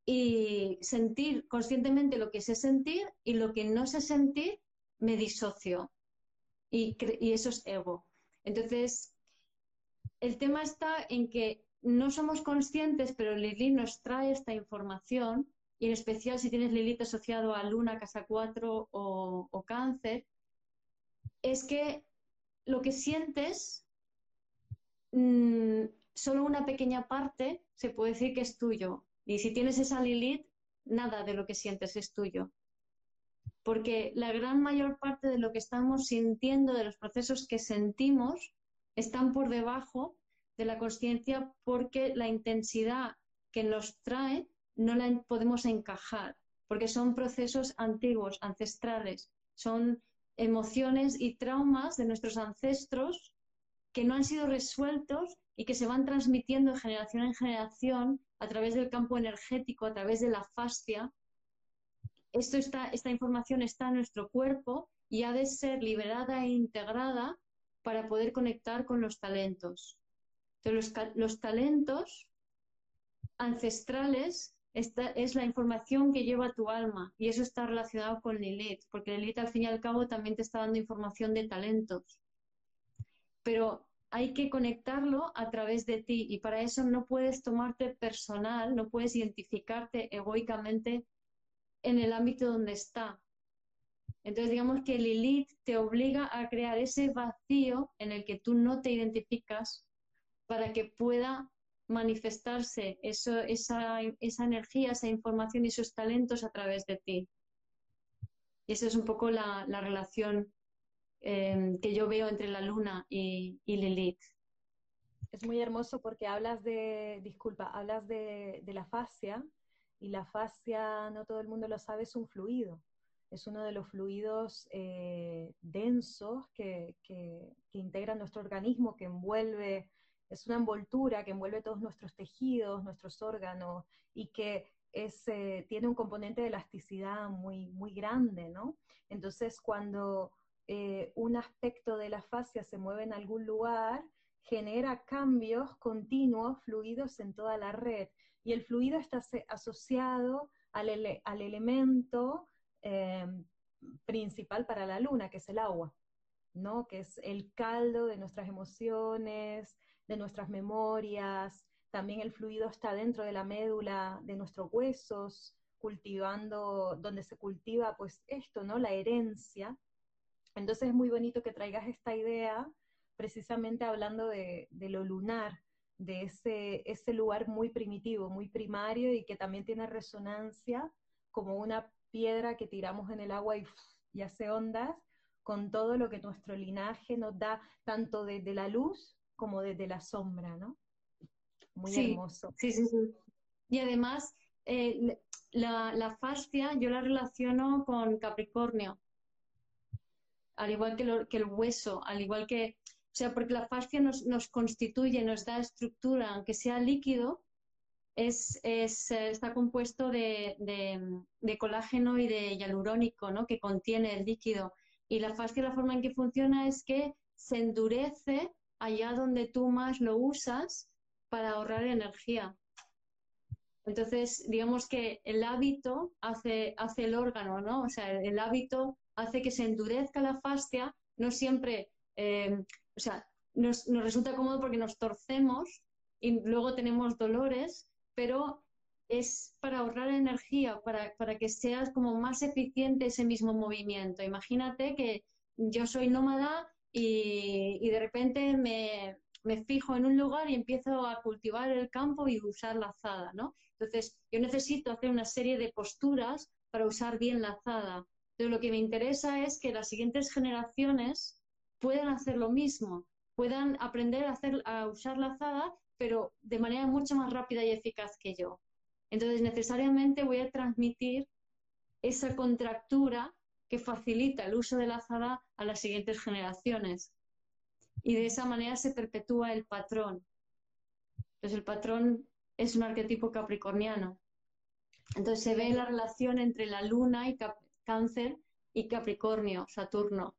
y sentir conscientemente lo que sé sentir y lo que no sé sentir me disocio. Y, y eso es ego. Entonces, el tema está en que no somos conscientes, pero Lili nos trae esta información y en especial si tienes Lilith asociado a Luna, Casa 4 o, Cáncer, es que lo que sientes, mm, solo una pequeña parte se puede decir que es tuyo. Y si tienes esa Lilith, nada de lo que sientes es tuyo. Porque la gran mayor parte de lo que estamos sintiendo, de los procesos que sentimos, están por debajo de la conciencia porque la intensidad que nos trae no la podemos encajar, porque son procesos antiguos, ancestrales, son emociones y traumas de nuestros ancestros que no han sido resueltos y que se van transmitiendo de generación en generación a través del campo energético, a través de la fascia. Esto está, esta información está en nuestro cuerpo y ha de ser liberada e integrada para poder conectar con los talentos. Entonces, los, los talentos ancestrales es la información que lleva tu alma y eso está relacionado con Lilith, porque Lilith al fin y al cabo también te está dando información de talentos. Pero hay que conectarlo a través de ti y para eso no puedes tomarte personal, no puedes identificarte egoicamente en el ámbito donde está. Entonces, digamos que Lilith te obliga a crear ese vacío en el que tú no te identificas para que pueda manifestarse eso, esa, energía, esa información y esos talentos a través de ti. Y esa es un poco la, la relación Em, que yo veo entre la luna y, Lilith. Es muy hermoso porque hablas de, disculpa, hablas de, la fascia y la fascia, no todo el mundo lo sabe, es un fluido. Es uno de los fluidos eh, densos que, que, integran nuestro organismo, que envuelve, es una envoltura que envuelve todos nuestros tejidos, nuestros órganos y que es, eh, tiene un componente de elasticidad muy, muy grande, ¿no? Entonces, cuando eh, un aspecto de la fascia se mueve en algún lugar, genera cambios continuos, fluidos en toda la red. Y el fluido está asociado al, elemento eh, principal para la luna, que es el agua, ¿no? que es el caldo de nuestras emociones, de nuestras memorias. También el fluido está dentro de la médula de nuestros huesos, cultivando, donde se cultiva pues esto, ¿no? La herencia entonces es muy bonito que traigas esta idea precisamente hablando de, lo lunar, de ese, ese lugar muy primitivo, muy primario y que también tiene resonancia como una piedra que tiramos en el agua y, hace ondas, con todo lo que nuestro linaje nos da, tanto desde la luz como desde la sombra, ¿no? Muy hermoso. Sí, sí, sí. Y además, eh, la, la fascia yo la relaciono con Capricornio al igual que, el hueso, al igual que, o sea, porque la fascia nos, constituye, nos da estructura, aunque sea líquido, es, está compuesto de, colágeno y de hialurónico, ¿no? Que contiene el líquido. Y la fascia, la forma en que funciona es que se endurece allá donde tú más lo usas para ahorrar energía. Entonces, digamos que el hábito hace, hace el órgano, ¿no? O sea, el hábito hace que se endurezca la fascia, no siempre, eh, o sea, nos, resulta cómodo porque nos torcemos y luego tenemos dolores, pero es para ahorrar energía, para, que seas como más eficiente ese mismo movimiento. Imagínate que yo soy nómada y, de repente me, me, fijo en un lugar y empiezo a cultivar el campo y usar la azada, ¿no? Entonces, yo necesito hacer una serie de posturas para usar bien la azada. Pero lo que me interesa es que las siguientes generaciones puedan hacer lo mismo, puedan aprender a, hacer, a usar la azada, pero de manera mucho más rápida y eficaz que yo. Entonces, necesariamente voy a transmitir esa contractura que facilita el uso de la azada a las siguientes generaciones. Y de esa manera se perpetúa el patrón. Entonces, el patrón es un arquetipo capricorniano. Entonces, se ve la relación entre la luna y, Cáncer y Capricornio, Saturno.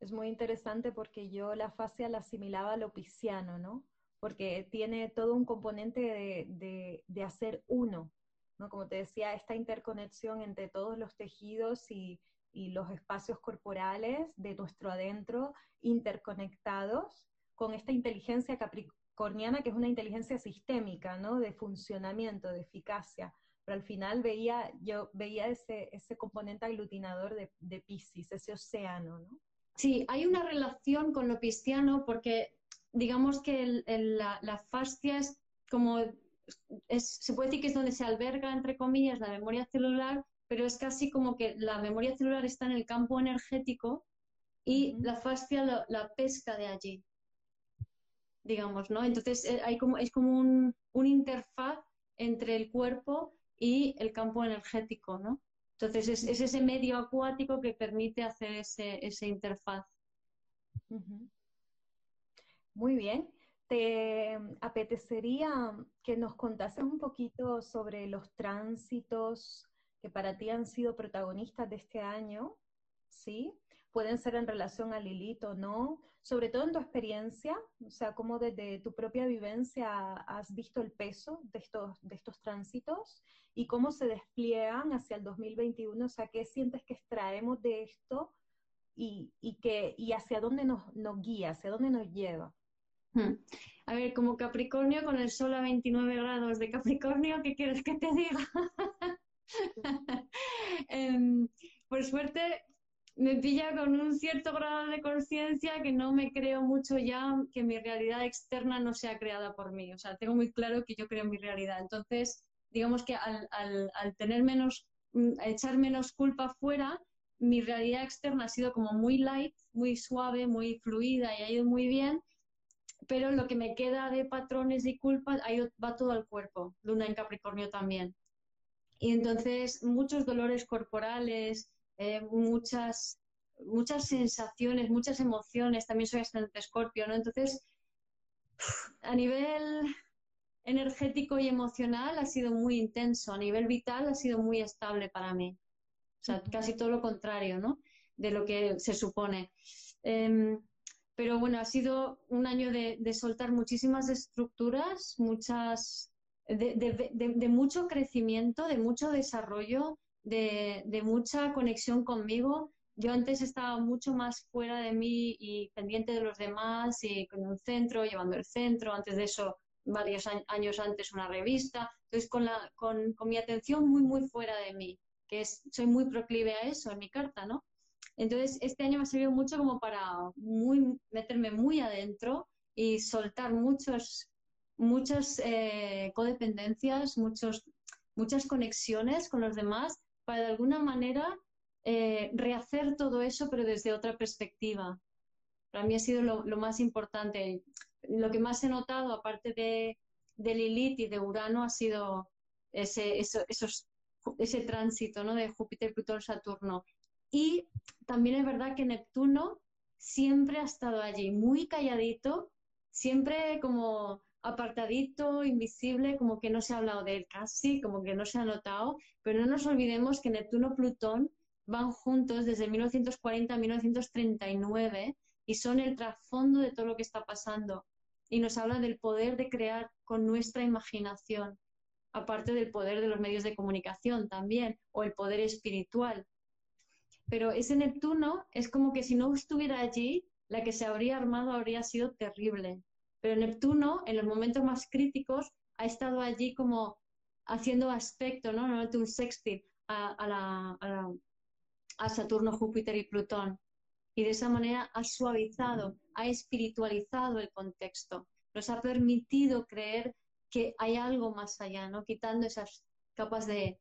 Es muy interesante porque yo la fascia la asimilaba a lo pisciano, ¿no? Porque tiene todo un componente de, hacer uno, ¿no? Como te decía, esta interconexión entre todos los tejidos y, y los espacios corporales de nuestro adentro interconectados con esta inteligencia capricorniana que es una inteligencia sistémica, ¿no? De funcionamiento, de eficacia pero al final veía, yo veía ese, ese componente aglutinador de, de ese océano, ¿no? Sí, hay una relación con lo pisciano porque digamos que la, la, fascia es como, es, se puede decir que es donde se alberga, entre comillas, la memoria celular, pero es casi como que la memoria celular está en el campo energético y la fascia la pesca de allí, digamos, ¿no? Entonces eh, hay como, es como un, un interfaz entre el cuerpo y el campo energético, ¿no? Entonces es, ese medio acuático que permite hacer ese, ese interfaz. Muy bien. ¿Te apetecería que nos contases un poquito sobre los tránsitos que para ti han sido protagonistas de este año? ¿Sí? Pueden ser en relación a Lilith o no, sobre todo en tu experiencia, o sea, cómo desde tu propia vivencia has visto el peso de estos, de estos tránsitos y cómo se despliegan hacia el 2021, o sea, qué sientes que extraemos de esto y, que, y hacia dónde nos, nos guía, hacia dónde nos lleva. Hmm. A ver, como Capricornio con el sol a 29 grados de Capricornio, ¿qué quieres que te diga? *laughs* Em, por suerte me pilla con un cierto grado de conciencia que no me creo mucho ya que mi realidad externa no sea creada por mí. O sea, tengo muy claro que yo creo mi realidad. Entonces, digamos que al, al tener menos, mm, echar menos culpa fuera, mi realidad externa ha sido como muy light, muy suave, muy fluida y ha ido muy bien pero lo que me queda de patrones y culpas, ahí va todo al cuerpo, luna en Capricornio también. Y entonces muchos dolores corporales, eh, muchas, muchas sensaciones, muchas emociones, también soy ascendente escorpio, ¿no? Entonces, a nivel energético y emocional ha sido muy intenso, a nivel vital ha sido muy estable para mí. O sea, casi todo lo contrario, ¿no? De lo que se supone. Em, pero bueno, ha sido un año de, soltar muchísimas estructuras, muchas, de, mucho crecimiento, de mucho desarrollo, de, mucha conexión conmigo. Yo antes estaba mucho más fuera de mí y pendiente de los demás y con un centro, llevando el centro. Antes de eso, varios años antes, una revista. Entonces, con, con, mi atención muy, muy fuera de mí, que soy muy proclive a eso en mi carta, ¿no? Entonces, este año me ha servido mucho como para muy, meterme muy adentro y soltar muchos, muchas eh, codependencias, muchos, muchas conexiones con los demás para de alguna manera eh, rehacer todo eso, pero desde otra perspectiva. Para mí ha sido lo, más importante. Lo que más he notado, aparte de, de Lilith y de Urano, ha sido ese, esos, ese tránsito ¿no? de Júpiter, Plutón, Saturno. Y también es verdad que Neptuno siempre ha estado allí, muy calladito, siempre como apartadito, invisible, como que no se ha hablado de él casi, como que no se ha notado, pero no nos olvidemos que Neptuno-Plutón van juntos desde 1940 a 1939 y son el trasfondo de todo lo que está pasando. Y nos habla del poder de crear con nuestra imaginación, aparte del poder de los medios de comunicación también, o el poder espiritual pero ese Neptuno es como que si no estuviera allí, la que se habría armado habría sido terrible. Pero Neptuno, en los momentos más críticos, ha estado allí como haciendo aspecto, ¿no? Normalmente un sextil a, Saturno, Júpiter y Plutón. Y de esa manera ha suavizado, ha espiritualizado el contexto. Nos ha permitido creer que hay algo más allá, ¿no? Quitando esas capas de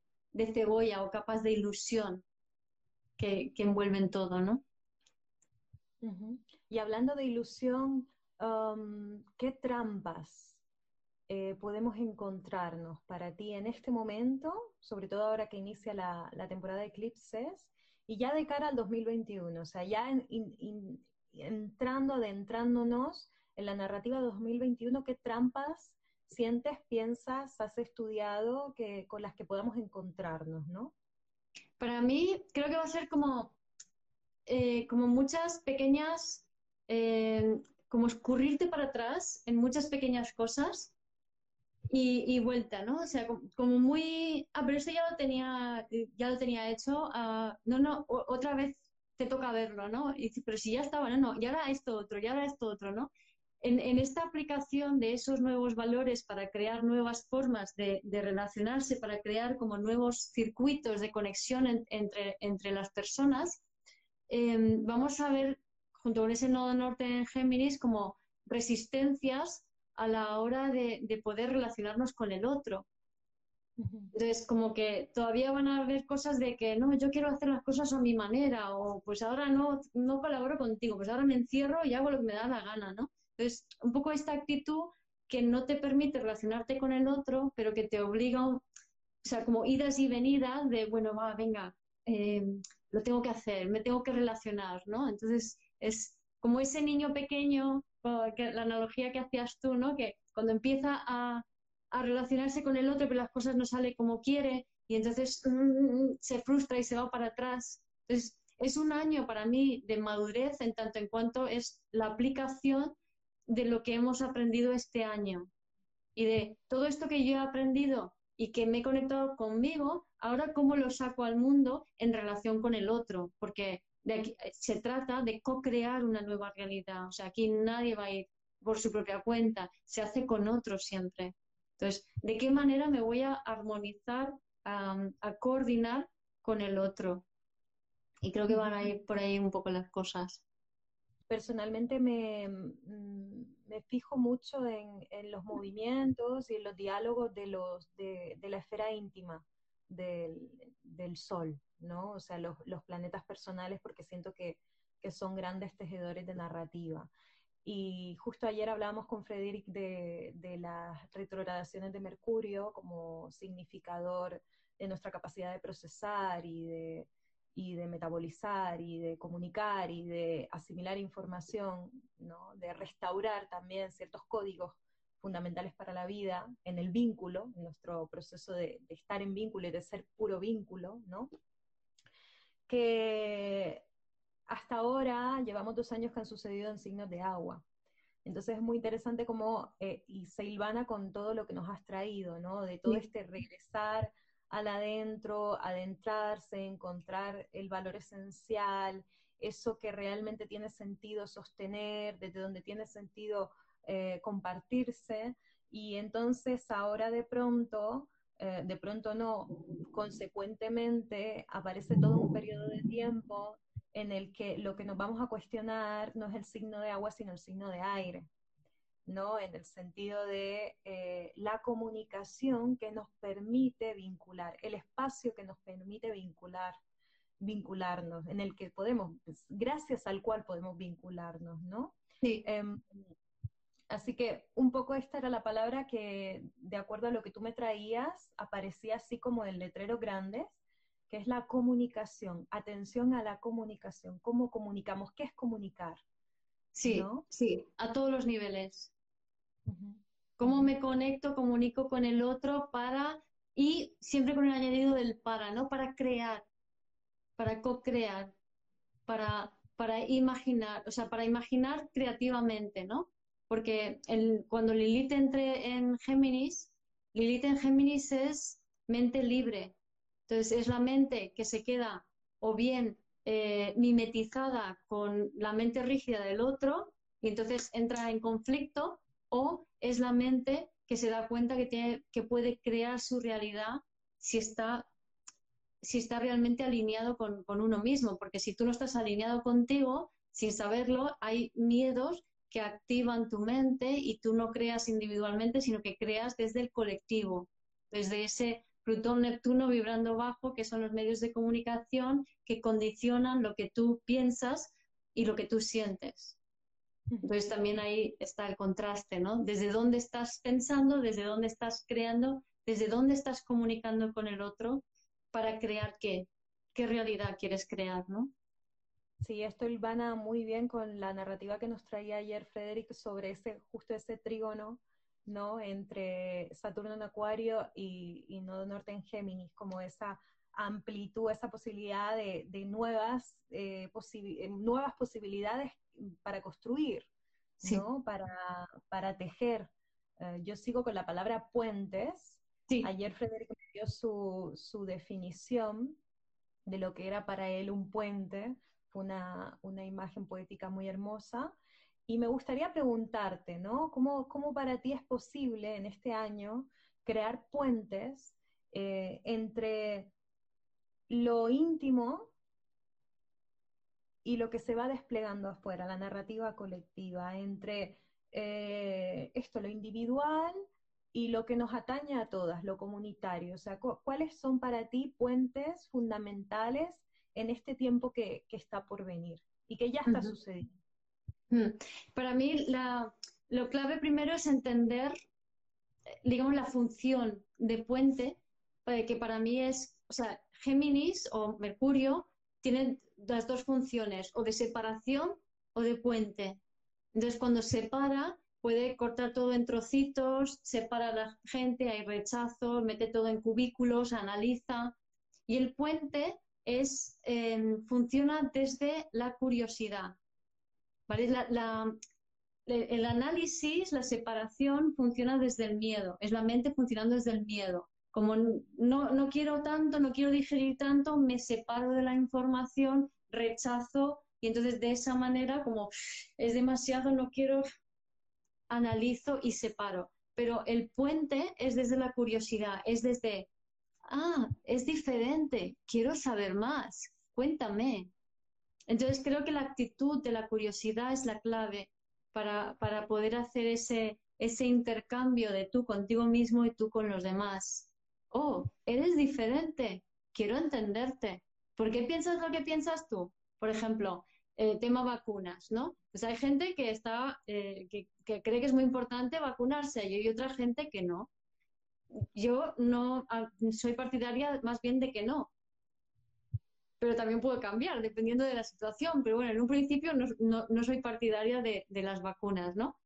cebolla o capas de ilusión que, envuelven todo, ¿no? Y hablando de ilusión, um, ¿qué trampas eh, podemos encontrarnos para ti en este momento, sobre todo ahora que inicia la, temporada de eclipses, y ya de cara al 2021, o sea, ya entrando, adentrándonos en la narrativa 2021, ¿qué trampas sientes, piensas, has estudiado que, con las que podamos encontrarnos, ¿no? Para mí creo que va a ser como, eh, como muchas pequeñas, eh, como escurrirte para atrás en muchas pequeñas cosas y, vuelta, ¿no? O sea, como, muy, ah, pero eso ya lo tenía, ya lo tenía hecho, ah, no, no, otra vez te toca verlo, ¿no? Y, pero si ya estaba, no, no, y ahora esto otro, y ahora esto otro, ¿no? En, esta aplicación de esos nuevos valores para crear nuevas formas de, relacionarse, para crear como nuevos circuitos de conexión entre, entre las personas, em, vamos a ver, junto con ese nodo norte en Géminis, como resistencias a la hora de, poder relacionarnos con el otro. Entonces, como que todavía van a haber cosas de que no, yo quiero hacer las cosas a mi manera, o pues ahora no, no colaboro contigo, pues ahora me encierro y hago lo que me da la gana, ¿no? Entonces, un poco esta actitud que no te permite relacionarte con el otro, pero que te obliga, o sea, como idas y venidas de, bueno, va, venga, em, lo tengo que hacer, me tengo que relacionar, ¿no? Entonces, es como ese niño pequeño, que, la analogía que hacías tú, ¿no? Que cuando empieza a, a relacionarse con el otro, pero las cosas no salen como quiere, y entonces mm, se frustra y se va para atrás. Entonces, es un año para mí de madurez en tanto en cuanto es la aplicación de lo que hemos aprendido este año y de todo esto que yo he aprendido y que me he conectado conmigo, ahora cómo lo saco al mundo en relación con el otro, porque se trata de co-crear una nueva realidad. O sea, aquí nadie va a ir por su propia cuenta, se hace con otros siempre. Entonces, ¿de qué manera me voy a armonizar, a, coordinar con el otro? Y creo que van a ir por ahí un poco las cosas. Personalmente me, mm, me fijo mucho en, en, los movimientos y en los diálogos de, los, de, de la esfera íntima del, del, Sol, ¿no? O sea, los, los planetas personales, porque siento que, que son grandes tejedores de narrativa. Y justo ayer hablábamos con Frederick de, de, las retrogradaciones de Mercurio como significador de nuestra capacidad de procesar y de, y de metabolizar y de comunicar y de asimilar información, ¿no? de restaurar también ciertos códigos fundamentales para la vida en el vínculo, en nuestro proceso de, de estar en vínculo y de ser puro vínculo, ¿no? que hasta ahora llevamos dos años que han sucedido en signos de agua. Entonces es muy interesante cómo, eh, y se hilvana con todo lo que nos has traído, ¿no? De todo este regresar al adentro, adentrarse, encontrar el valor esencial, eso que realmente tiene sentido sostener, desde donde tiene sentido eh, compartirse. Y entonces ahora de pronto, eh, de pronto no, consecuentemente aparece todo un periodo de tiempo en el que lo que nos vamos a cuestionar no es el signo de agua, sino el signo de aire, ¿no? En el sentido de eh, la comunicación que nos permite vincular, el espacio que nos permite vincular, vincularnos, en el que podemos, pues, gracias al cual podemos vincularnos, ¿no? Sí. Em, así que un poco esta era la palabra que, de acuerdo a lo que tú me traías, aparecía así como en letreros grandes, que es la comunicación. Atención a la comunicación. ¿Cómo comunicamos? ¿Qué es comunicar? Sí, sí, a todos los niveles. ¿Cómo me conecto, comunico con el otro para, y siempre con el añadido del para, ¿no? Para crear, para co-crear, para, para imaginar, o sea, para imaginar creativamente, ¿no? Porque el, cuando Lilith entre en Géminis, Lilith en Géminis es mente libre, entonces es la mente que se queda o bien eh, mimetizada con la mente rígida del otro y entonces entra en conflicto o es la mente que se da cuenta que, tiene, que puede crear su realidad si está, si está realmente alineado con, con uno mismo, porque si tú no estás alineado contigo, sin saberlo, hay miedos que activan tu mente y tú no creas individualmente, sino que creas desde el colectivo, desde ese Plutón, Neptuno vibrando bajo, que son los medios de comunicación que condicionan lo que tú piensas y lo que tú sientes. Entonces también ahí está el contraste, ¿no? Desde dónde estás pensando, desde dónde estás creando, desde dónde estás comunicando con el otro para crear qué, qué realidad quieres crear, ¿no? Sí, esto ilvana muy bien con la narrativa que nos traía ayer Frederick sobre ese, justo ese trígono ¿no? Entre Saturno en Acuario y, Nodo Norte en Géminis, como esa amplitud, esa posibilidad de, nuevas, eh, eh, nuevas posibilidades para construir, ¿no? Para, para tejer. Eh, yo sigo con la palabra puentes. Ayer Federico me dio su, su, definición de lo que era para él un puente. Fue una, una imagen poética muy hermosa. Y me gustaría preguntarte, ¿no? ¿Cómo, cómo para ti es posible en este año crear puentes eh, entre lo íntimo y lo que se va desplegando afuera, la narrativa colectiva, entre eh, esto, lo individual y lo que nos atañe a todas, lo comunitario. O sea, ¿cuáles son para ti puentes fundamentales en este tiempo que, que está por venir y que ya está sucediendo? Mm. Para mí, lo clave primero es entender, digamos, la función de puente, eh, que para mí es, o sea, Géminis o Mercurio tienen las dos funciones, o de separación o de puente. Entonces, cuando separa, puede cortar todo en trocitos, separa a la gente, hay rechazo, mete todo en cubículos, analiza. Y el puente es, eh, funciona desde la curiosidad el análisis, la separación funciona desde el miedo, es la mente funcionando desde el miedo. Como no, no quiero tanto, no quiero digerir tanto, me separo de la información, rechazo y entonces de esa manera como es demasiado, no quiero, analizo y separo. Pero el puente es desde la curiosidad, es desde, ah, es diferente, quiero saber más, cuéntame. Entonces creo que la actitud de la curiosidad es la clave para, para poder hacer ese, ese intercambio de tú contigo mismo y tú con los demás. Oh, eres diferente, quiero entenderte. ¿Por qué piensas lo que piensas tú? Por ejemplo, el tema vacunas, ¿no? Pues hay gente que está, eh, que, cree que es muy importante vacunarse y hay otra gente que no. Yo no soy partidaria más bien de que no, pero también puede cambiar dependiendo de la situación. Pero bueno, en un principio no, no, no soy partidaria de, de, las vacunas, ¿no?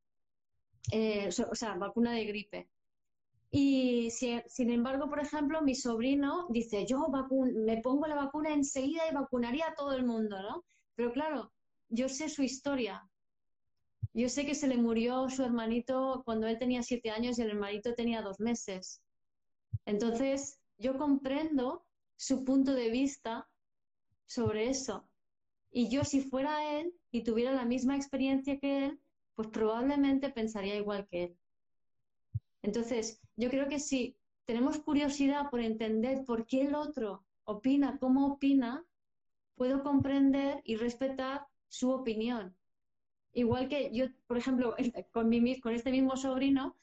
Eh, o sea, vacuna de gripe. Y si, sin embargo, por ejemplo, mi sobrino dice, yo me pongo la vacuna enseguida y vacunaría a todo el mundo, ¿no? Pero claro, yo sé su historia. Yo sé que se le murió su hermanito cuando él tenía siete años y el hermanito tenía dos meses. Entonces, yo comprendo su punto de vista sobre eso. Y yo si fuera él y tuviera la misma experiencia que él, pues probablemente pensaría igual que él. Entonces, yo creo que si tenemos curiosidad por entender por qué el otro opina como opina, puedo comprender y respetar su opinión. Igual que yo, por ejemplo, *laughs* con, este mismo sobrino,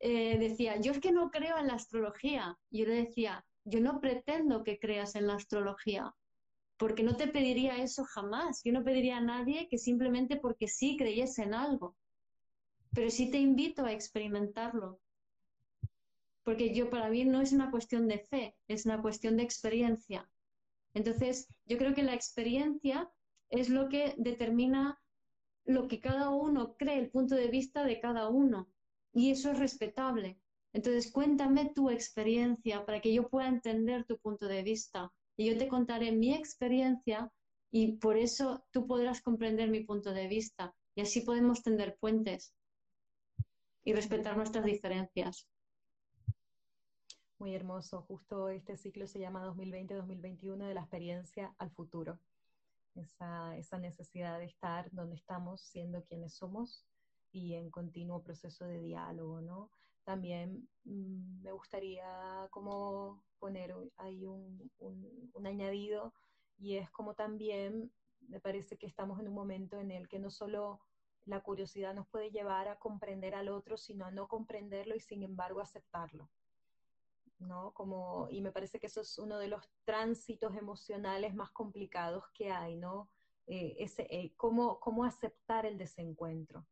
eh, decía, yo es que no creo en la astrología. Yo le decía, yo no pretendo que creas en la astrología porque no te pediría eso jamás. Yo no pediría a nadie que simplemente porque sí creyese en algo. Pero sí te invito a experimentarlo. Porque yo para mí no es una cuestión de fe, es una cuestión de experiencia. Entonces, yo creo que la experiencia es lo que determina lo que cada uno cree, el punto de vista de cada uno. Y eso es respetable. Entonces, cuéntame tu experiencia para que yo pueda entender tu punto de vista y yo te contaré mi experiencia y por eso tú podrás comprender mi punto de vista y así podemos tender puentes y respetar nuestras diferencias. Muy hermoso. Justo este ciclo se llama 2020-2021 de la experiencia al futuro. Esa, esa necesidad de estar donde estamos, siendo quienes somos y en continuo proceso de diálogo, ¿no? También mmm, me gustaría como poner ahí un, un, añadido y es como también me parece que estamos en un momento en el que no solo la curiosidad nos puede llevar a comprender al otro, sino a no comprenderlo y sin embargo aceptarlo. ¿No? Como, y me parece que eso es uno de los tránsitos emocionales más complicados que hay, ¿no? Eh, ese, eh, cómo, cómo aceptar el desencuentro,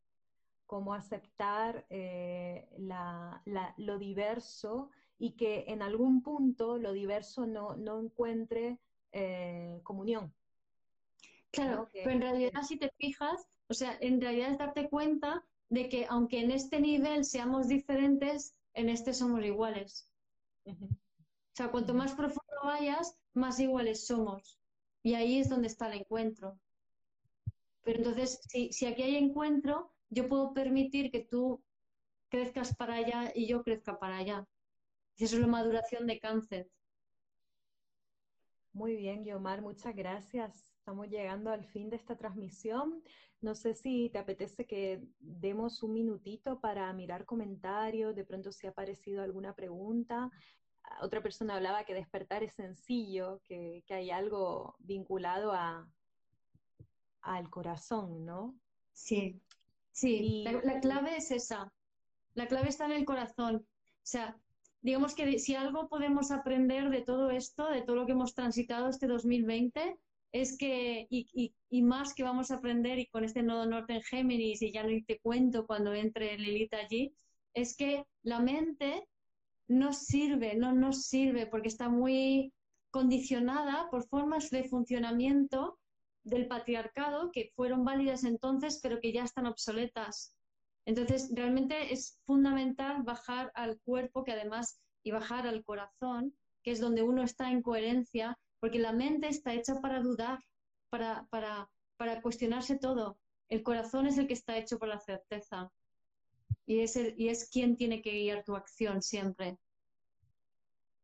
cómo aceptar eh, la, la, lo diverso y que en algún punto lo diverso no, no encuentre comunión. Claro, pero en realidad si te fijas, o sea, en realidad es darte cuenta de que aunque en este nivel seamos diferentes, en este somos iguales. Uh -huh. O sea, cuanto más profundo vayas, más iguales somos. Y ahí es donde está el encuentro. Pero entonces, si, si aquí hay encuentro, yo puedo permitir que tú crezcas para allá y yo crezca para allá. Eso es la maduración de cáncer. Muy bien, Guiomar, muchas gracias. Estamos llegando al fin de esta transmisión. No sé si te apetece que demos un minutito para mirar comentarios, de pronto si ha aparecido alguna pregunta. Otra persona hablaba que despertar es sencillo, que, que hay algo vinculado a, al corazón, ¿no? Sí, sí, y... la, la clave es esa. La clave está en el corazón. O sea, digamos que si algo podemos aprender de todo esto, de todo lo que hemos transitado este 2020, es que, y, más que vamos a aprender, y con este nodo norte en Géminis, y ya no te cuento cuando entre Lilith allí, es que la mente no sirve, no nos sirve, porque está muy condicionada por formas de funcionamiento del patriarcado que fueron válidas entonces, pero que ya están obsoletas. Entonces, realmente es fundamental bajar al cuerpo, que además, y bajar al corazón, que es donde uno está en coherencia, porque la mente está hecha para dudar, para, para, para cuestionarse todo. El corazón es el que está hecho por la certeza. Y es, el, y es quien tiene que guiar tu acción siempre.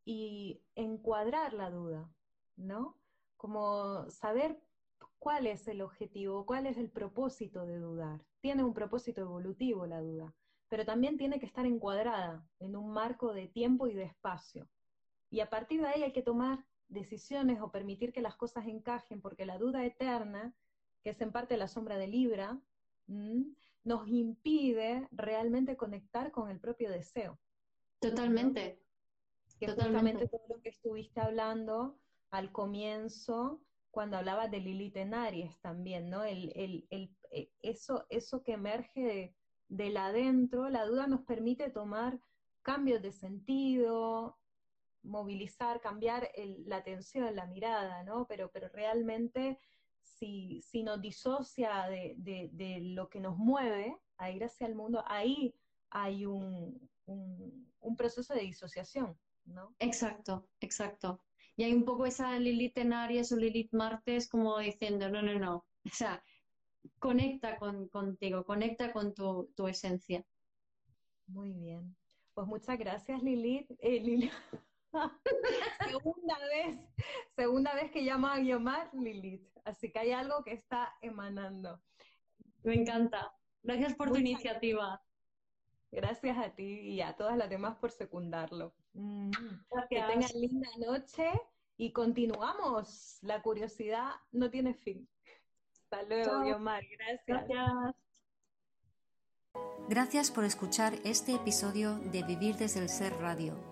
Y encuadrar la duda, ¿no? Como saber ¿Cuál es el objetivo? ¿Cuál es el propósito de dudar? Tiene un propósito evolutivo la duda, pero también tiene que estar encuadrada en un marco de tiempo y de espacio. Y a partir de ahí hay que tomar decisiones o permitir que las cosas encajen, porque la duda eterna, que es en parte la sombra de Libra, nos impide realmente conectar con el propio deseo. Totalmente. Que Totalmente. todo lo que estuviste hablando al comienzo cuando hablaba de Lilith en Aries también, ¿no? El, el, el, eh, eso, eso que emerge de, la adentro, la duda nos permite tomar cambios de sentido, movilizar, cambiar la atención, la mirada, ¿no? Pero, pero realmente si, si nos disocia de, de, de, lo que nos mueve a ir hacia el mundo, ahí hay un, un, un proceso de disociación, ¿no? Exacto, exacto. Y hay un poco esa Lilith en Aries o Lilith Martes como diciendo, no, no, no. *laughs* O sea, conecta con, contigo, conecta con tu, tu, esencia. Muy bien. Pues muchas gracias, Lilith. Eh, *laughs* segunda vez, segunda vez que llamo a Guiomar Lilith. Así que hay algo que está emanando. Me encanta. Gracias por tu iniciativa. Gracias a ti y a todas las demás por secundarlo. Que tengan linda noche y continuamos. La curiosidad no tiene fin. Hasta luego, Guiomar. Gracias. Gracias. Gracias por escuchar este episodio de Vivir desde el Ser Radio.